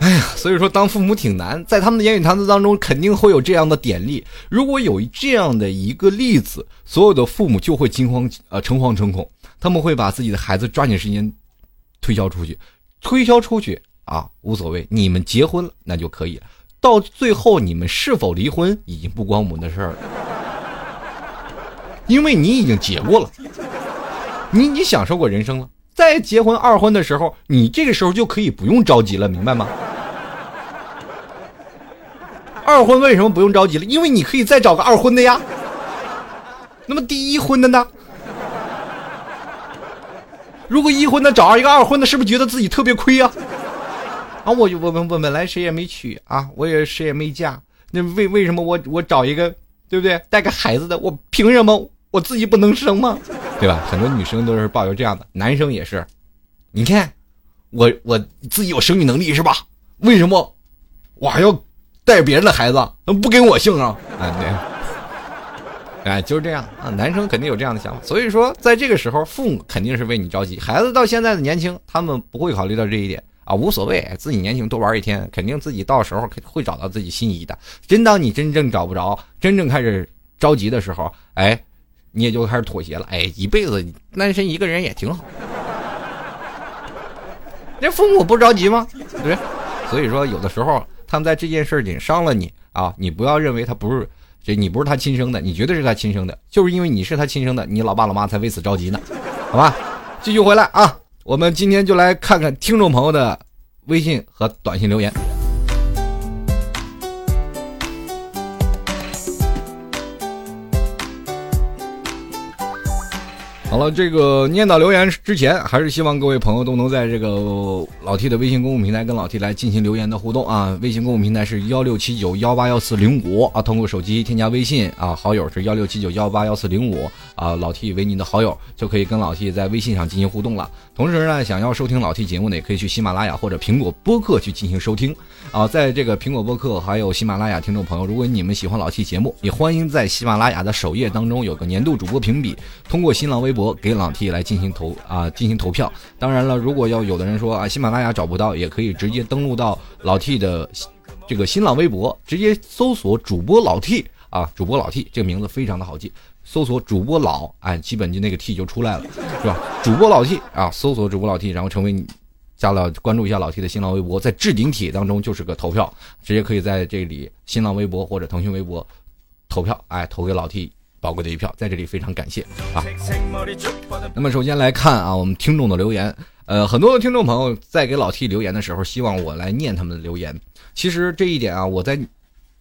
哎呀，所以说当父母挺难，在他们的言语谈资当中，肯定会有这样的典例。如果有这样的一个例子，所有的父母就会惊慌，呃，诚惶诚恐，他们会把自己的孩子抓紧时间推销出去，推销出去啊，无所谓，你们结婚了那就可以了。到最后你们是否离婚，已经不关我们的事儿了，因为你已经结过了，你你享受过人生了。在结婚二婚的时候，你这个时候就可以不用着急了，明白吗？二婚为什么不用着急了？因为你可以再找个二婚的呀。那么第一婚的呢？如果一婚的找一个二婚的，是不是觉得自己特别亏呀？啊，我我我我本来谁也没娶啊，我也谁也没嫁，那为为什么我我找一个对不对带个孩子的，我凭什么我自己不能生吗？对吧？很多女生都是抱有这样的，男生也是。你看，我我自己有生育能力是吧？为什么我还要？带别人的孩子，不跟我姓啊？哎，对，哎，就是这样啊。男生肯定有这样的想法，所以说，在这个时候，父母肯定是为你着急。孩子到现在的年轻，他们不会考虑到这一点啊，无所谓，自己年轻多玩一天，肯定自己到时候会找到自己心仪的。真当你真正找不着，真正开始着急的时候，哎，你也就开始妥协了。哎，一辈子单身一个人也挺好。那父母不着急吗？对？所以说，有的时候他们在这件事情伤了你啊，你不要认为他不是这，你不是他亲生的，你绝对是他亲生的，就是因为你是他亲生的，你老爸老妈才为此着急呢，好吧？继续回来啊，我们今天就来看看听众朋友的微信和短信留言。好了，这个念到留言之前，还是希望各位朋友都能在这个老 T 的微信公共平台跟老 T 来进行留言的互动啊。微信公共平台是幺六七九幺八幺四零五啊，通过手机添加微信啊，好友是幺六七九幺八幺四零五啊，老 T 为您的好友就可以跟老 T 在微信上进行互动了。同时呢，想要收听老 T 节目呢，也可以去喜马拉雅或者苹果播客去进行收听啊。在这个苹果播客还有喜马拉雅听众朋友，如果你们喜欢老 T 节目，也欢迎在喜马拉雅的首页当中有个年度主播评比，通过新浪微博。给老 T 来进行投啊，进行投票。当然了，如果要有的人说啊，喜马拉雅找不到，也可以直接登录到老 T 的这个新浪微博，直接搜索主播老 T 啊，主播老 T 这个名字非常的好记，搜索主播老，哎，基本就那个 T 就出来了，(laughs) 是吧？主播老 T 啊，搜索主播老 T，然后成为你加了关注一下老 T 的新浪微博，在置顶帖当中就是个投票，直接可以在这里新浪微博或者腾讯微博投票，哎，投给老 T。宝贵的一票，在这里非常感谢啊！那么首先来看啊，我们听众的留言，呃，很多的听众朋友在给老 T 留言的时候，希望我来念他们的留言。其实这一点啊，我在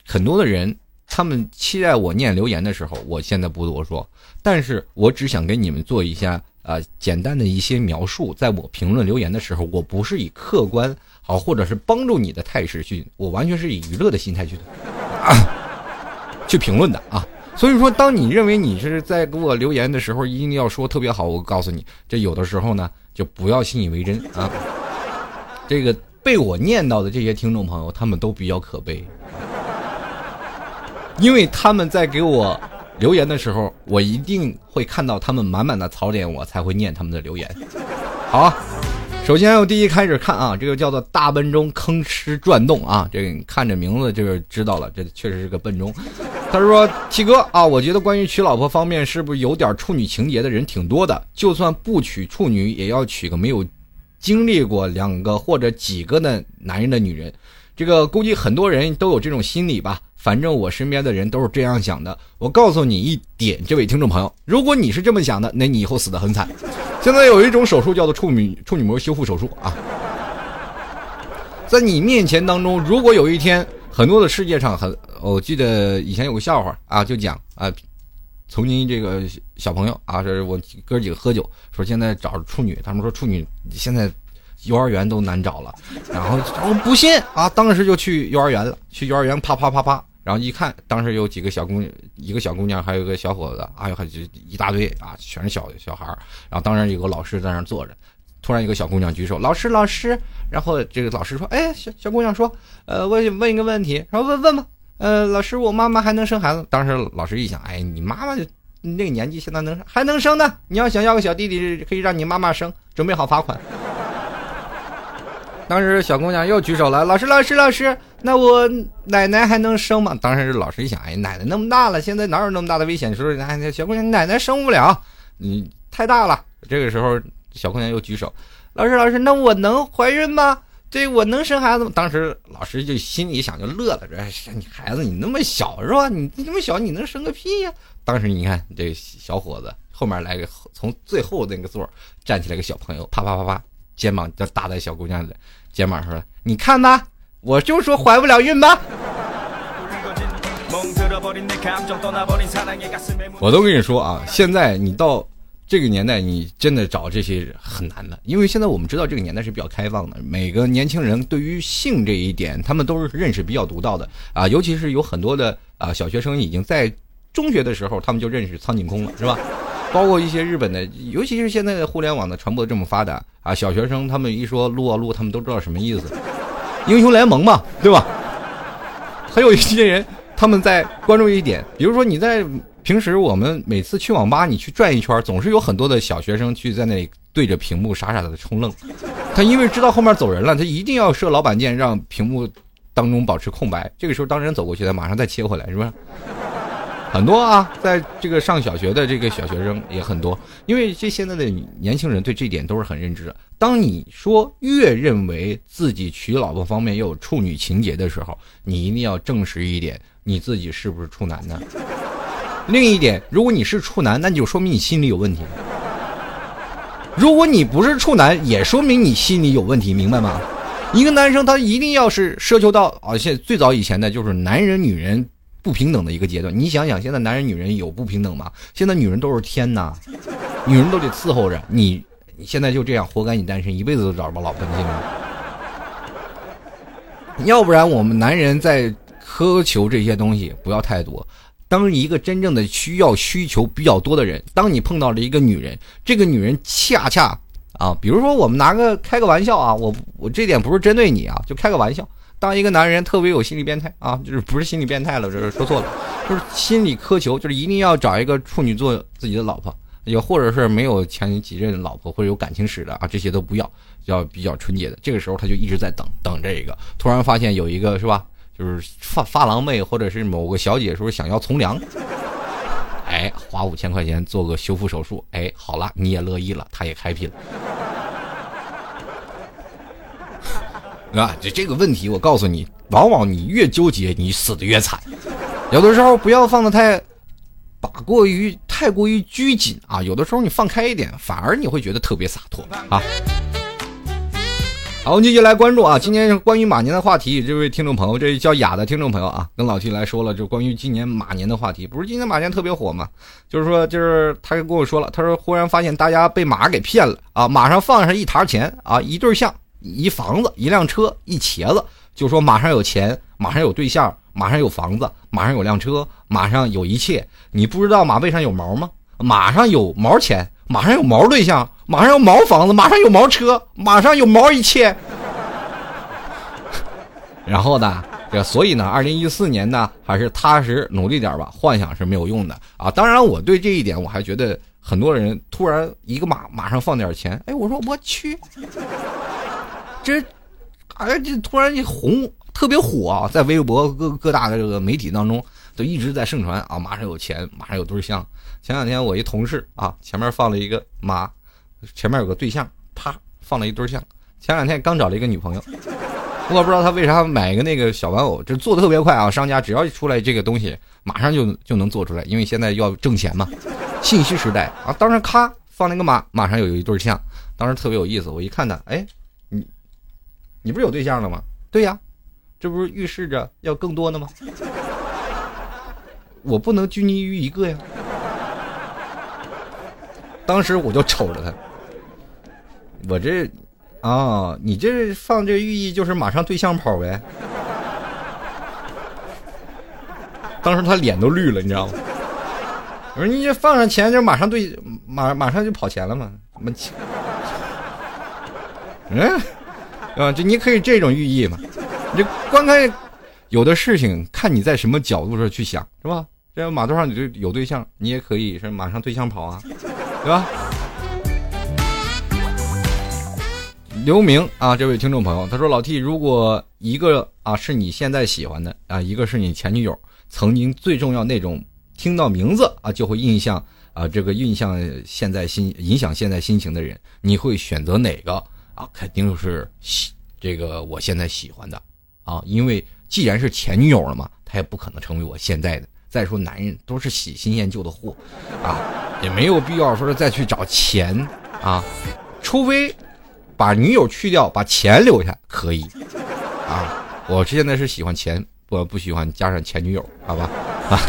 很多的人他们期待我念留言的时候，我现在不多说，但是我只想给你们做一下啊简单的一些描述。在我评论留言的时候，我不是以客观好或者是帮助你的态势去，我完全是以娱乐的心态去的 (coughs) 去评论的啊。所以说，当你认为你是在给我留言的时候，一定要说特别好。我告诉你，这有的时候呢，就不要信以为真啊。这个被我念叨的这些听众朋友，他们都比较可悲，因为他们在给我留言的时候，我一定会看到他们满满的槽点，我才会念他们的留言。好。首先，我第一开始看啊，这个叫做大笨钟吭哧转动啊，这个看着名字就是知道了，这确实是个笨钟。他说七哥啊，我觉得关于娶老婆方面，是不是有点处女情节的人挺多的？就算不娶处女，也要娶个没有经历过两个或者几个的男人的女人。这个估计很多人都有这种心理吧。”反正我身边的人都是这样想的。我告诉你一点，这位听众朋友，如果你是这么想的，那你以后死得很惨。现在有一种手术叫做处女处女膜修复手术啊，在你面前当中，如果有一天很多的世界上很，我记得以前有个笑话啊，就讲啊，曾经这个小朋友啊，是我哥几个喝酒，说现在找处女，他们说处女现在。幼儿园都难找了，然后我不信啊，当时就去幼儿园了。去幼儿园，啪啪啪啪，然后一看，当时有几个小姑，一个小姑娘，还有一个小伙子，哎呦，还一大堆啊，全是小小孩然后当然有个老师在那坐着，突然一个小姑娘举手，老师老师。然后这个老师说，哎，小小姑娘说，呃，问问一个问题，然后问问吧，呃，老师，我妈妈还能生孩子？当时老师一想，哎，你妈妈那个年纪现在能还能生呢？你要想要个小弟弟，可以让你妈妈生，准备好罚款。(laughs) 当时小姑娘又举手了，老师，老师，老师，那我奶奶还能生吗？当时老师一想，哎，奶奶那么大了，现在哪有那么大的危险？说，哎，小姑娘，奶奶生不了，你太大了。这个时候，小姑娘又举手，老师，老师，那我能怀孕吗？对我能生孩子吗？当时老师就心里想，就乐了，说，你孩子你那么小是吧？你那么小，你能生个屁呀？当时你看这小伙子后面来个从最后那个座站起来个小朋友，啪啪啪啪。肩膀就搭在小姑娘的肩膀上了，你看吧，我就说怀不了孕吧。我都跟你说啊，现在你到这个年代，你真的找这些很难的，因为现在我们知道这个年代是比较开放的，每个年轻人对于性这一点，他们都是认识比较独到的啊，尤其是有很多的啊小学生已经在中学的时候，他们就认识苍井空了，是吧？包括一些日本的，尤其是现在的互联网的传播这么发达啊，小学生他们一说撸啊撸，他们都知道什么意思，英雄联盟嘛，对吧？还有一些人他们在关注一点，比如说你在平时我们每次去网吧，你去转一圈，总是有很多的小学生去在那里对着屏幕傻傻的冲愣，他因为知道后面走人了，他一定要设老板键，让屏幕当中保持空白，这个时候当人走过去，他马上再切回来，是不是？很多啊，在这个上小学的这个小学生也很多，因为这现在的年轻人对这点都是很认知的。当你说越认为自己娶老婆方面又有处女情节的时候，你一定要证实一点，你自己是不是处男呢？另一点，如果你是处男，那就说明你心里有问题；如果你不是处男，也说明你心里有问题，明白吗？一个男生他一定要是奢求到啊，现最早以前的就是男人女人不平等的一个阶段。你想想，现在男人女人有不平等吗？现在女人都是天呐，女人都得伺候着你。你现在就这样活该你单身，一辈子都找不着老婆，你信吗？要不然我们男人在苛求这些东西不要太多。当一个真正的需要需求比较多的人，当你碰到了一个女人，这个女人恰恰啊，比如说我们拿个开个玩笑啊，我我这点不是针对你啊，就开个玩笑。当一个男人特别有心理变态啊，就是不是心理变态了，这是说错了，就是心理苛求，就是一定要找一个处女座自己的老婆，也或者是没有前几任老婆或者有感情史的啊，这些都不要，要比较纯洁的。这个时候他就一直在等等这个，突然发现有一个是吧？就是发发廊妹，或者是某个小姐说想要从良，哎，花五千块钱做个修复手术，哎，好了，你也乐意了，他也 happy 了，啊，这这个问题，我告诉你，往往你越纠结，你死的越惨。有的时候不要放的太把过于太过于拘谨啊，有的时候你放开一点，反而你会觉得特别洒脱啊。好，我们继续来关注啊！今年关于马年的话题，这位听众朋友，这位叫雅的听众朋友啊，跟老 T 来说了，就关于今年马年的话题。不是今年马年特别火吗？就是说，就是他跟我说了，他说忽然发现大家被马给骗了啊！马上放上一沓钱啊，一对象，一房子，一辆车，一茄子，就说马上有钱，马上有对象，马上有房子，马上有辆车，马上有一切。你不知道马背上有毛吗？马上有毛钱。马上有毛对象，马上有毛房子，马上有毛车，马上有毛一切。(laughs) 然后呢，这所以呢，二零一四年呢，还是踏实努力点吧。幻想是没有用的啊。当然，我对这一点我还觉得很多人突然一个马马上放点钱，哎，我说我去，这哎这突然一红特别火啊，在微博各各大的这个媒体当中都一直在盛传啊，马上有钱，马上有对象。前两天我一同事啊，前面放了一个马，前面有个对象，啪放了一对象。前两天刚找了一个女朋友，我不知道他为啥买一个那个小玩偶，这做的特别快啊！商家只要一出来这个东西，马上就就能做出来，因为现在要挣钱嘛，信息时代啊。当时咔放那个马，马上有一对象，当时特别有意思。我一看他，哎，你你不是有对象了吗？对呀，这不是预示着要更多的吗？我不能拘泥于一个呀。当时我就瞅着他，我这，啊，你这放这寓意就是马上对象跑呗。当时他脸都绿了，你知道吗？我说你这放上钱就马上对马马上就跑钱了嘛？么钱嗯，啊，就你可以这种寓意嘛？你观看有的事情，看你在什么角度上去想，是吧？这马路上你就有对象，你也可以是马上对象跑啊。对吧？刘明啊，这位听众朋友，他说：“老 T，如果一个啊是你现在喜欢的啊，一个是你前女友，曾经最重要那种，听到名字啊就会印象啊，这个印象现在心影响现在心情的人，你会选择哪个啊？肯定是喜这个我现在喜欢的啊，因为既然是前女友了嘛，她也不可能成为我现在的。再说男人都是喜新厌旧的货啊。”也没有必要说是再去找钱啊，除非把女友去掉，把钱留下可以啊。我现在是喜欢钱，我不喜欢加上前女友，好吧啊。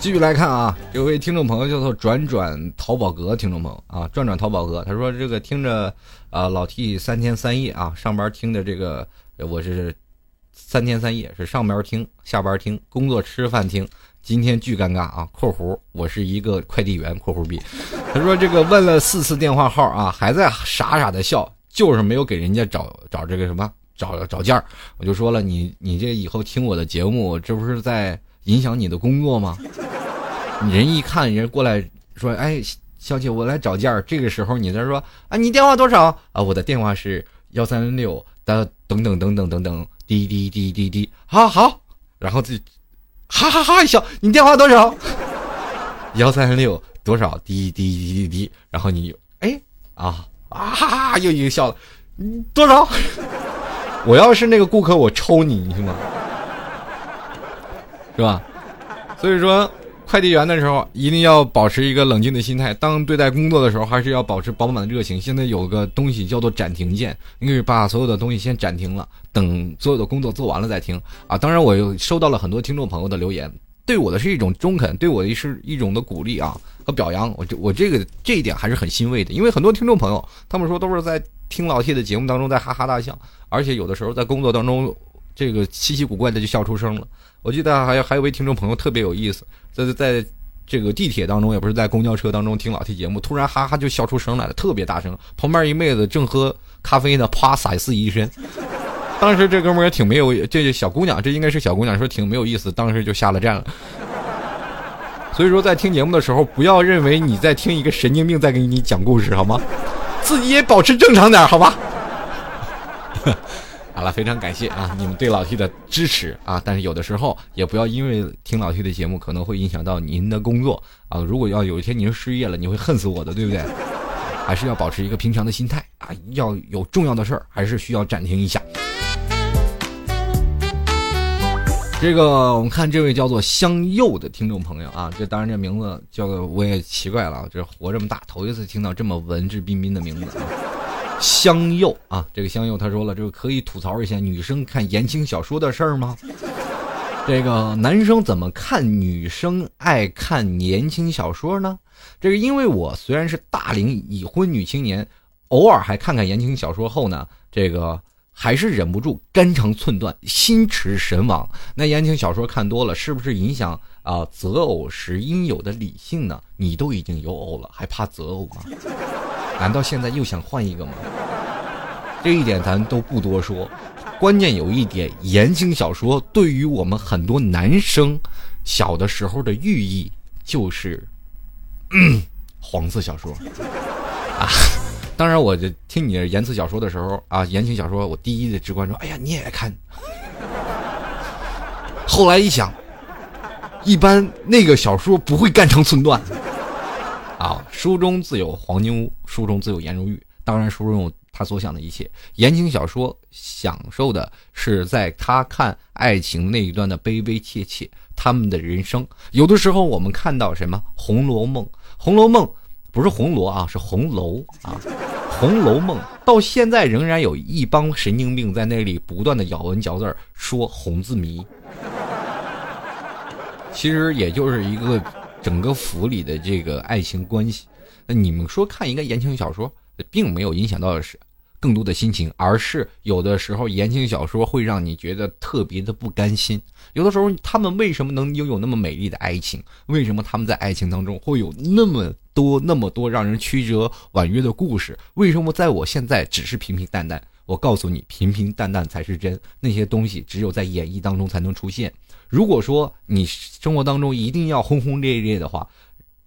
继续来看啊，有位听众朋友叫做转转淘宝阁，听众朋友啊，转转淘宝阁，他说这个听着啊老 T 三天三夜啊，上班听的这个我是三天三夜是上班听，下班听，工作吃饭听。今天巨尴尬啊！（括弧我是一个快递员。）（括弧 B） 他说这个问了四次电话号啊，还在傻傻的笑，就是没有给人家找找这个什么找找件儿。我就说了，你你这以后听我的节目，这不是在影响你的工作吗？人一看人过来说，哎，小姐，我来找件儿。这个时候你在说啊，你电话多少啊？我的电话是幺三六的等等等等等等，滴滴滴滴滴，好好，然后这。哈哈哈一笑，你电话多少？幺三六多少？滴滴滴滴滴，然后你哎啊啊哈哈又一个笑了，多少？我要是那个顾客，我抽你，你信吗？是吧？所以说，快递员的时候一定要保持一个冷静的心态。当对待工作的时候，还是要保持饱满的热情。现在有个东西叫做暂停键，你可以把所有的东西先暂停了，等所有的工作做完了再听啊。当然，我又收到了很多听众朋友的留言，对我的是一种中肯，对我的是一种的鼓励啊和表扬。我这我这个这一点还是很欣慰的，因为很多听众朋友他们说都是在听老 T 的节目当中在哈哈大笑，而且有的时候在工作当中。这个稀奇古怪的就笑出声了。我记得还有还有位听众朋友特别有意思，在在这个地铁当中，也不是在公交车当中听老 T 节目，突然哈哈就笑出声来了，特别大声。旁边一妹子正喝咖啡呢，啪洒四一身。当时这哥们儿也挺没有，这小姑娘，这应该是小姑娘，说挺没有意思，当时就下了站了。所以说，在听节目的时候，不要认为你在听一个神经病在给你讲故事，好吗？自己也保持正常点，好吧？好了，非常感谢啊，你们对老 T 的支持啊！但是有的时候也不要因为听老 T 的节目可能会影响到您的工作啊。如果要有一天您失业了，你会恨死我的，对不对？还是要保持一个平常的心态啊！要有重要的事儿，还是需要暂停一下。这个我们看这位叫做香柚的听众朋友啊，这当然这名字叫我也奇怪了，这活这么大头一次听到这么文质彬彬的名字啊。香柚啊，这个香柚他说了，这个可以吐槽一下女生看言情小说的事儿吗？这个男生怎么看女生爱看言情小说呢？这个因为我虽然是大龄已婚女青年，偶尔还看看言情小说后呢，这个还是忍不住肝肠寸断、心驰神往。那言情小说看多了，是不是影响啊择偶时应有的理性呢？你都已经有偶了，还怕择偶吗？难道现在又想换一个吗？(laughs) 这一点咱都不多说，关键有一点，言情小说对于我们很多男生小的时候的寓意就是，(coughs) 黄色小说 (laughs) 啊。当然，我就听你言辞小说的时候啊，言情小说，我第一的直观说，哎呀，你也看。后来一想，一般那个小说不会肝肠寸断。啊，书中自有黄金屋，书中自有颜如玉。当然，书中有他所想的一切。言情小说享受的是在他看爱情那一段的悲悲切切，他们的人生。有的时候我们看到什么《红楼梦》，《红楼梦》不是红罗啊，是红楼啊，《红楼梦》到现在仍然有一帮神经病在那里不断的咬文嚼字说红字谜，其实也就是一个。整个府里的这个爱情关系，那你们说看一个言情小说，并没有影响到是更多的心情，而是有的时候言情小说会让你觉得特别的不甘心。有的时候他们为什么能拥有那么美丽的爱情？为什么他们在爱情当中会有那么多那么多让人曲折婉约的故事？为什么在我现在只是平平淡淡？我告诉你，平平淡淡才是真，那些东西只有在演绎当中才能出现。如果说你生活当中一定要轰轰烈烈的话，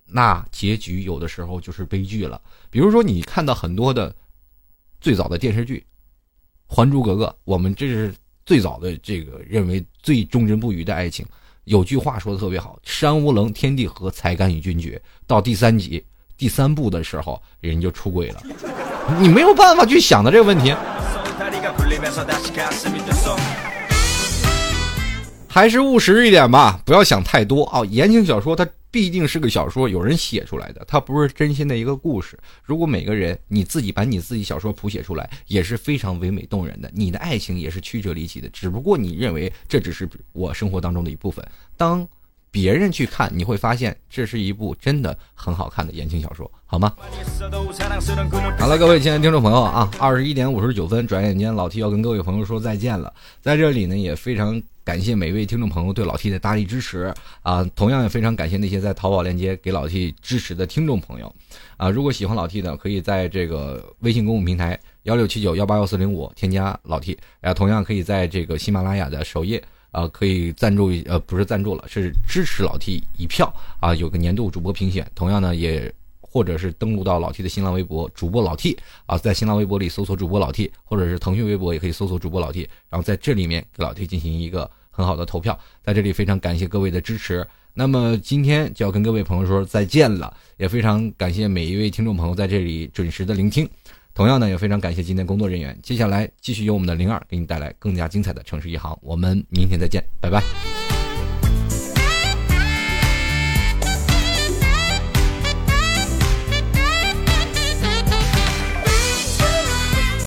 那结局有的时候就是悲剧了。比如说，你看到很多的最早的电视剧《还珠格格》，我们这是最早的这个认为最忠贞不渝的爱情。有句话说的特别好：“山无棱，天地合，才敢与君绝。”到第三集、第三部的时候，人就出轨了。你没有办法去想的这个问题。还是务实一点吧，不要想太多啊！言情小说它毕竟是个小说，有人写出来的，它不是真心的一个故事。如果每个人你自己把你自己小说谱写出来，也是非常唯美动人的。你的爱情也是曲折离奇的，只不过你认为这只是我生活当中的一部分。当别人去看，你会发现这是一部真的很好看的言情小说，好吗？好了，各位亲爱的听众朋友啊，二十一点五十九分，转眼间老 T 要跟各位朋友说再见了。在这里呢，也非常。感谢每位听众朋友对老 T 的大力支持啊！同样也非常感谢那些在淘宝链接给老 T 支持的听众朋友啊！如果喜欢老 T 的，可以在这个微信公共平台幺六七九幺八幺四零五添加老 T，啊，同样可以在这个喜马拉雅的首页啊，可以赞助一呃，不是赞助了，是支持老 T 一票啊，有个年度主播评选。同样呢，也或者是登录到老 T 的新浪微博主播老 T 啊，在新浪微博里搜索主播老 T，或者是腾讯微博也可以搜索主播老 T，然后在这里面给老 T 进行一个。很好的投票。在这里非常感谢各位的支持。那么今天就要跟各位朋友说再见了，也非常感谢每一位听众朋友在这里准时的聆听。同样呢，也非常感谢今天工作人员。接下来继续由我们的灵儿给你带来更加精彩的城市一行。我们明天再见，拜拜。